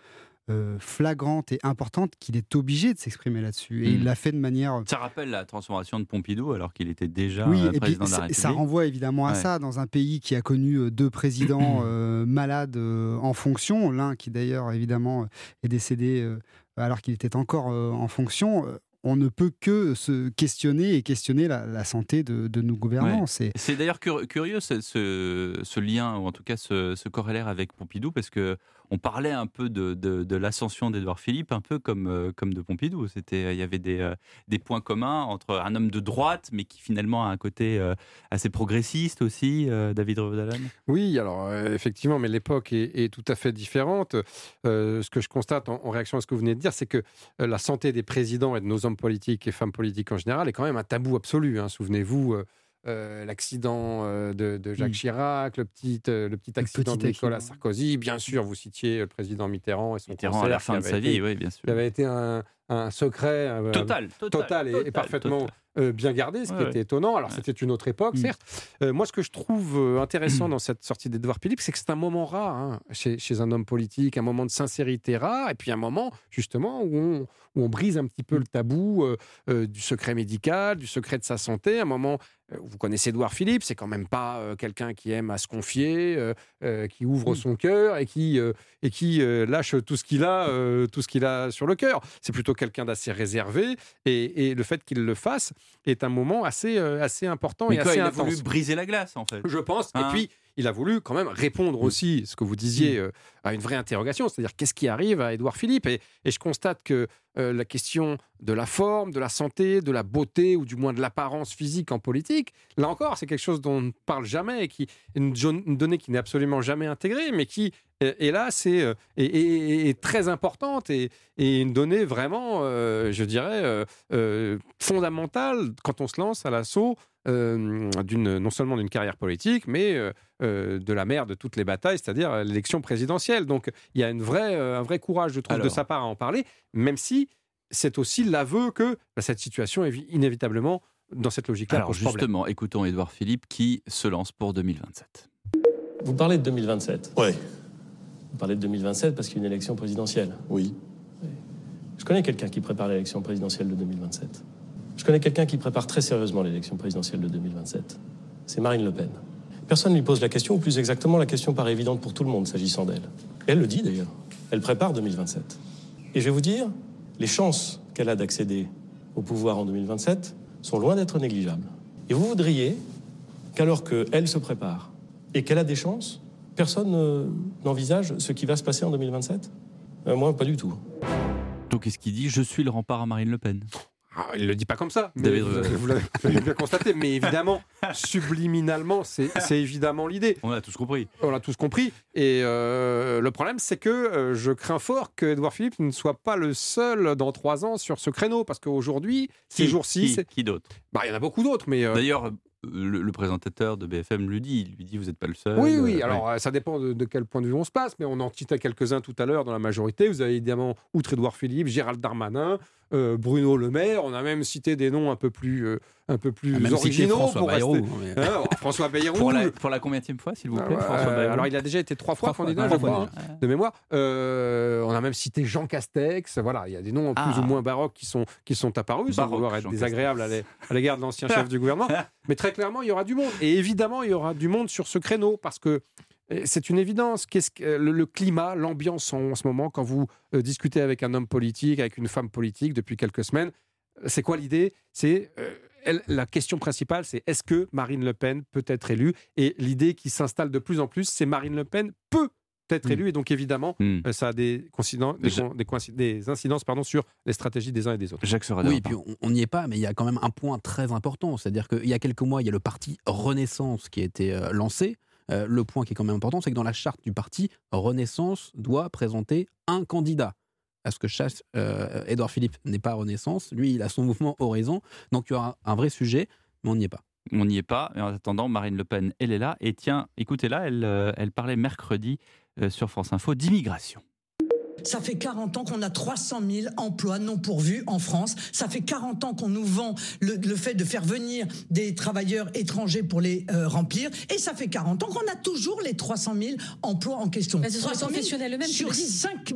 flagrante et importante qu'il est obligé de s'exprimer là-dessus. Et Mmh. il l'a fait de manière Ça rappelle la transformation de Pompidou alors qu'il était déjà oui, euh, et puis président de la ça, République. ça renvoie évidemment à Ouais. ça dans un pays qui a connu deux présidents [CLEARS THROAT] euh, malades euh, en fonction, l'un qui d'ailleurs évidemment est décédé euh, alors qu'il était encore euh, en fonction. On ne peut que se questionner et questionner la, la santé de, de nos gouvernants. Ouais. C'est d'ailleurs cur- curieux ce, ce- ce lien, ou en tout cas ce, ce corrélaire avec Pompidou, parce que on parlait un peu de, de- de l'ascension d'Édouard Philippe, un peu comme, euh, comme de Pompidou. C'était, il y avait des, euh, des points communs entre un homme de droite, mais qui finalement a un côté euh, assez progressiste aussi, David Revaudalon. Oui, alors effectivement, mais l'époque est, est tout à fait différente. Euh, ce que je constate en, en réaction à ce que vous venez de dire, c'est que la santé des présidents et de nos hommes politiques et femmes politiques en général est quand même un tabou absolu. hein. Souvenez-vous. euh, euh, l'accident euh, de, de Jacques Mm. Chirac, le petit, le petit accident petit de Nicolas accident. Sarkozy, bien sûr, vous citiez le président Mitterrand et son Mitterrand à la fin de sa été- vie, oui, bien sûr. qui avait été un, un secret euh, Total, total, total et, parfaitement euh, bien gardé, ce qui Ouais, était étonnant. Alors, Ouais. c'était une autre époque, Mm. certes. Euh, moi, ce que je trouve intéressant [CLEARS THROAT] dans cette sortie d'Edouard Philippe, c'est que c'est un moment rare hein, chez, chez un homme politique, un moment de sincérité rare, et puis un moment, justement, où on, où on brise un petit peu le tabou du secret médical, du secret de sa santé, un moment. euh, Vous connaissez Edouard Philippe, c'est quand même pas euh, quelqu'un qui aime à se confier, euh, euh, qui ouvre son cœur et qui, et qui lâche tout ce qu'il a, tout ce qu'il a sur le cœur. C'est plutôt quelqu'un d'assez réservé, et, et le fait qu'il le fasse est un moment assez, euh, assez important Mais et quoi, assez il a intense. voulu briser la glace, en fait. Je pense. Hein et puis, il a voulu quand même répondre aussi, ce que vous disiez, euh, à une vraie interrogation, c'est-à-dire qu'est-ce qui arrive à Édouard Philippe et, et je constate que euh, la question de la forme, de la santé, de la beauté, ou du moins de l'apparence physique en politique, là encore, c'est quelque chose dont on ne parle jamais et qui est une, une donnée qui n'est absolument jamais intégrée, mais qui, euh, est là, c'est très importante et, une donnée vraiment, euh, je dirais, euh, fondamentale quand on se lance à l'assaut d'une non seulement d'une carrière politique, mais euh, euh, de la mère de toutes les batailles, c'est-à-dire euh, l'élection présidentielle. Donc il y a une vraie, euh, un vrai courage, je trouve, de sa part à en parler, même si c'est aussi l'aveu que bah, cette situation est inévitablement dans cette logique-là Alors problème. justement, écoutons Édouard Philippe qui se lance pour 2027. Vous parlez de 2027 Ouais, Vous parlez de 2027 parce qu'il y a une élection présidentielle? oui. Je connais quelqu'un qui prépare l'élection présidentielle de 2027. Je connais quelqu'un qui prépare très sérieusement l'élection présidentielle de 2027. C'est Marine Le Pen. Personne ne lui pose la question, ou plus exactement, la question paraît évidente pour tout le monde s'agissant d'elle. Elle le dit d'ailleurs. Elle prépare 2027. Et je vais vous dire, les chances qu'elle a d'accéder au pouvoir en 2027 sont loin d'être négligeables. Et vous voudriez qu'alors qu'elle se prépare et qu'elle a des chances, personne n'envisage ce qui va se passer en 2027 Euh, Moi, pas du tout. Donc qu'est-ce qu'il dit? Je suis le rempart à Marine Le Pen. Ah, il ne le dit pas comme ça. mais David vous, l'avez bien constaté. Mais évidemment, subliminalement, c'est évidemment l'idée. On a tous compris. On l'a tous compris. Et euh, le problème, c'est que euh, je crains fort que Edouard Philippe ne soit pas le seul dans trois ans sur ce créneau. Parce qu'aujourd'hui, ces jours-ci, qui, qui d'autre? Bah, il y en a beaucoup d'autres. Mais euh, D'ailleurs, le, le présentateur de BFM le dit. Il lui dit vous n'êtes pas le seul. Oui, oui. Alors, ça dépend de, de quel point de vue on se passe, mais on en citait quelques-uns tout à l'heure dans la majorité. Vous avez évidemment, outre Édouard Philippe, Gérald Darmanin, euh, Bruno Le Maire. On a même cité des noms un peu plus, euh, un peu plus Ah, originaux. François pour Bayrou, rester- mais- Hein, François Bayrou. pour, la, pour la combienième fois, s'il vous plaît, Ah François Bayrou alors, il a déjà été trois fois candidat, hein, de mémoire. Euh, on a même cité Jean Castex. Voilà, il y a des noms plus Ah. ou moins baroques qui sont, qui sont apparus, sans vouloir être Jean désagréable à l'é- à l'égard de l'ancien chef du gouvernement. [LAUGHS] Mais très clairement, il y aura du monde. Et évidemment, il y aura du monde sur ce créneau parce que euh, c'est une évidence. Qu'est-ce que, le, le climat, l'ambiance en, en ce moment, quand vous euh, discutez avec un homme politique, avec une femme politique depuis quelques semaines, c'est quoi l'idée? C'est euh, elle- la question principale, c'est est-ce que Marine Le Pen peut être élue? Et l'idée qui s'installe de plus en plus, c'est Marine Le Pen peut être Mm. élue. Et donc évidemment, euh, ça a des, coïncidences- des, Je- des incidences pardon, sur les stratégies des uns et des autres. Jacques Sorada. Oui, et puis on- on n'y est pas, mais il y a quand même un point très important. C'est-à-dire qu'il y a quelques mois, il y a le parti Renaissance qui a été euh, lancé. Euh, le point qui est quand même important, c'est que dans la charte du parti, Renaissance doit présenter un candidat. À ce que chasse euh, Édouard Philippe n'est pas Renaissance. Lui, il a son mouvement Horizon. Donc il y aura un vrai sujet, mais on n'y est pas. On n'y est pas. Et en attendant, Marine Le Pen, elle est là. Et tiens, écoutez-la, elle, euh, elle parlait mercredi euh, sur France Info d'immigration. Ça fait 40 ans qu'on a 300 000 emplois non pourvus en France. Ça fait 40 ans qu'on nous vend le, le fait de faire venir des travailleurs étrangers pour les euh, remplir. Et ça fait 40 ans qu'on a toujours les 300 000 emplois en question. Mais ce sont les 300 000 professionnels eux-mêmes Sur le disent. 5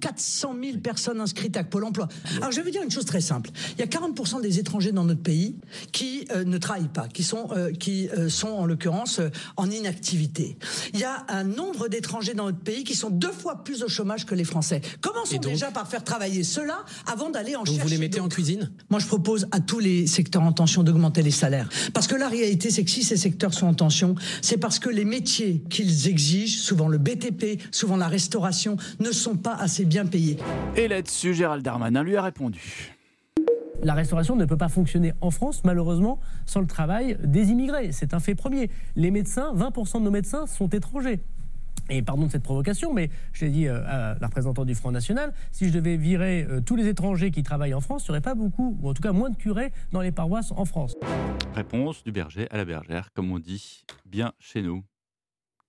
400 000 personnes inscrites à Pôle emploi. Alors je vais vous dire une chose très simple. Il y a 40% des étrangers dans notre pays qui euh, ne travaillent pas, qui sont, euh, qui, euh, sont en l'occurrence euh, en inactivité. Il y a un nombre d'étrangers dans notre pays qui sont deux fois plus au chômage que les Français. Français. Commençons déjà par faire travailler ceux-là avant d'aller en Donc chercher. vous les mettez en cuisine? Moi, je propose à tous les secteurs en tension d'augmenter les salaires. Parce que la réalité, c'est que si ces secteurs sont en tension, c'est parce que les métiers qu'ils exigent, souvent le BTP, souvent la restauration, ne sont pas assez bien payés. Et là-dessus, Gérald Darmanin lui a répondu. La restauration ne peut pas fonctionner en France, malheureusement, sans le travail des immigrés. C'est un fait premier. Les médecins, 20% de nos médecins sont étrangers. Et pardon de cette provocation, mais je l'ai dit euh, à la représentante du Front National, si je devais virer euh, tous les étrangers qui travaillent en France, il n'y aurait pas beaucoup, ou en tout cas moins de curés dans les paroisses en France. Réponse du berger à la bergère, comme on dit bien chez nous.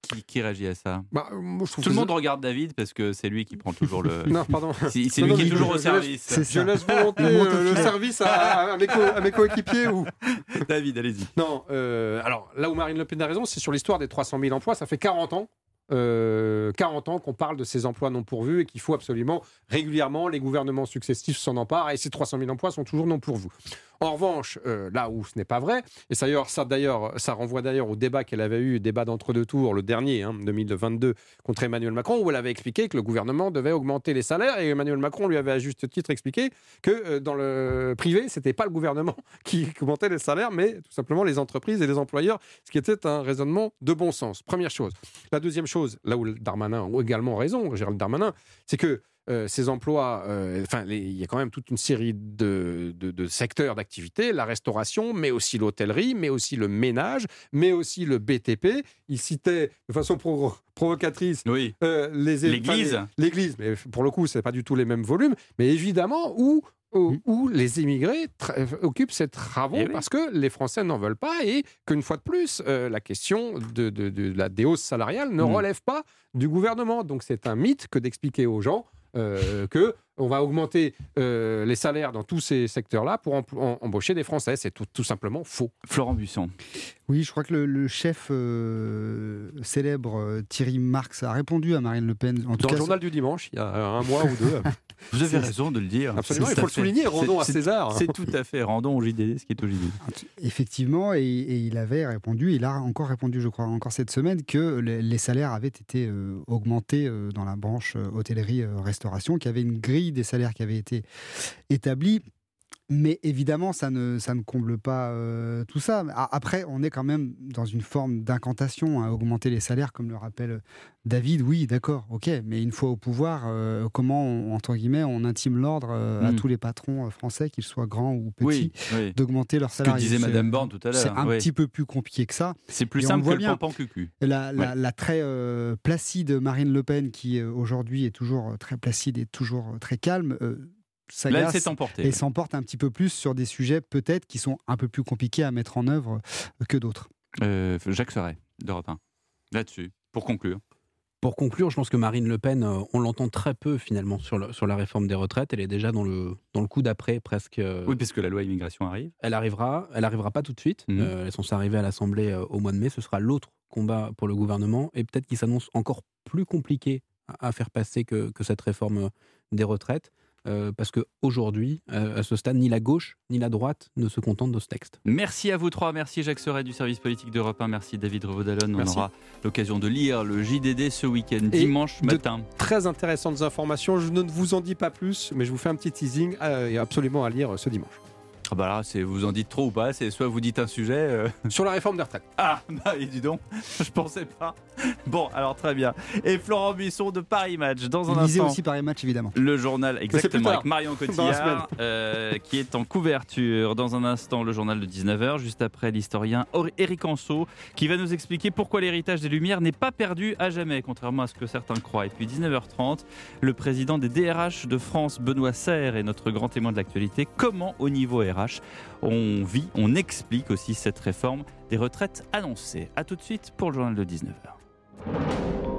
Qui, qui réagit à ça? Bah, moi, je trouve Tout le monde regarde David parce que c'est lui qui prend toujours le. [LAUGHS] Non, pardon. [LAUGHS] C'est lui non, qui est je- toujours au je service. Je laisse euh, le service à, à mes, co- à mes coéquipiers ou. [LAUGHS] David, allez-y. Non, euh, alors là où Marine Le Pen a raison, c'est sur l'histoire des 300 000 emplois. Ça fait 40 ans. Euh, 40 ans qu'on parle de ces emplois non pourvus et qu'il faut absolument régulièrement, les gouvernements successifs s'en emparent et ces 300 000 emplois sont toujours non pourvus. En revanche, euh, là où ce n'est pas vrai, et ça, ça renvoie d'ailleurs au débat qu'elle avait eu, débat d'entre-deux tours, le dernier, hein, 2022, contre Emmanuel Macron, où elle avait expliqué que le gouvernement devait augmenter les salaires et Emmanuel Macron lui avait à juste titre expliqué que euh, dans le privé, c'était pas le gouvernement [LAUGHS] qui augmentait les salaires, mais tout simplement les entreprises et les employeurs, ce qui était un raisonnement de bon sens. Première chose. La deuxième chose, là où Darmanin a également raison, Gérald Darmanin, c'est que euh, ces emplois, euh, enfin, il y a quand même toute une série de, de- de secteurs d'activité, la restauration, mais aussi l'hôtellerie, mais aussi le ménage, mais aussi le BTP. Il citait de façon pro- provocatrice euh, les L'église. L'église, mais pour le coup, c'est pas du tout les mêmes volumes, mais évidemment où où, où les immigrés euh, occupent ces travaux Eh oui. parce que les Français n'en veulent pas et qu'une fois de plus, euh, la question de, de- de la des hausses salariales ne Mm. relève pas du gouvernement. Donc c'est un mythe que d'expliquer aux gens euh, que on va augmenter euh, les salaires dans tous ces secteurs-là pour embaucher des Français. C'est tout, tout simplement faux. Florent Buisson. Oui, je crois que le, le chef euh, célèbre euh, Thierry Marx a répondu à Marine Le Pen. En tout Dans cas, le journal du dimanche, il y a un mois ou deux. [LAUGHS] Vous avez raison de le dire. Absolument, C'est il faut le souligner, rendons à César. C'est tout à fait, rendons au JDD ce qui est au JDD. Effectivement, et, et il avait répondu, il a encore répondu, je crois, encore cette semaine, que les, les salaires avaient été euh, augmentés euh, dans la branche euh, hôtellerie-restauration, qu'il y avait une grille des salaires qui avait été établie. Mais évidemment, ça ne, ça ne comble pas euh, tout ça. Après, on est quand même dans une forme d'incantation à augmenter les salaires, comme le rappelle David. Oui, d'accord, ok. Mais une fois au pouvoir, euh, comment, on- entre guillemets, on intime l'ordre euh, à Mm. tous les patrons euh, français, qu'ils soient grands ou petits, Oui, oui. d'augmenter leurs Ce que salaires disait Madame Borne tout à l'heure, C'est un oui. petit peu plus compliqué que ça. C'est plus Et simple voit que le bien. cucu. La, la- Ouais. la très euh, placide Marine Le Pen, qui euh, aujourd'hui est toujours euh, très placide et toujours euh, très calme, euh, Là, s'est emportée, Et ouais. s'emporte un petit peu plus sur des sujets peut-être qui sont un peu plus compliqués à mettre en œuvre euh, que d'autres. Euh, Jacques Serret, d'Europe 1. Là-dessus, pour conclure. Pour conclure, je pense que Marine Le Pen, euh, on l'entend très peu finalement sur, le- sur la réforme des retraites. Elle est déjà dans le, dans le coup d'après presque. Oui, parce que la loi immigration arrive. Elle arrivera, elle arrivera pas tout de suite. Mhm. Euh, elle est censée arriver à l'Assemblée au mois de mai. Ce sera l'autre combat pour le gouvernement et peut-être qu'il s'annonce encore plus compliqué à, à faire passer que, que cette réforme des retraites. Euh, parce qu'aujourd'hui, à ce stade, ni la gauche ni la droite ne se contentent de ce texte. Merci à vous trois. Merci Jacques Serret du service politique d'Europe 1. Merci David Revaudalon. On aura l'occasion de lire le JDD ce week-end, dimanche de matin. Très intéressantes informations. Je ne vous en dis pas plus, mais je vous fais un petit teasing euh, et absolument à lire ce dimanche. Ah bah là, c'est vous en dites trop ou pas C'est soit vous dites un sujet. euh, [LAUGHS] Sur la réforme des retraites. Ah, bah et dis donc, [LAUGHS] je pensais pas. Bon, alors très bien. Et Florent Buisson de Paris Match dans un Lisez instant. aussi Paris Match, évidemment. Le journal, exactement, avec Marion Cotillard, [LAUGHS] euh, qui est en couverture. Dans un instant, le journal de 19h, juste après l'historien Or- Éric Anso, qui va nous expliquer pourquoi l'héritage des Lumières n'est pas perdu à jamais, contrairement à ce que certains croient. Et puis 19h30, le président des DRH de France, Benoît Serre, est notre grand témoin de l'actualité. Comment, au niveau On vit, on explique aussi cette réforme des retraites annoncées. A tout de suite pour le journal de 19h.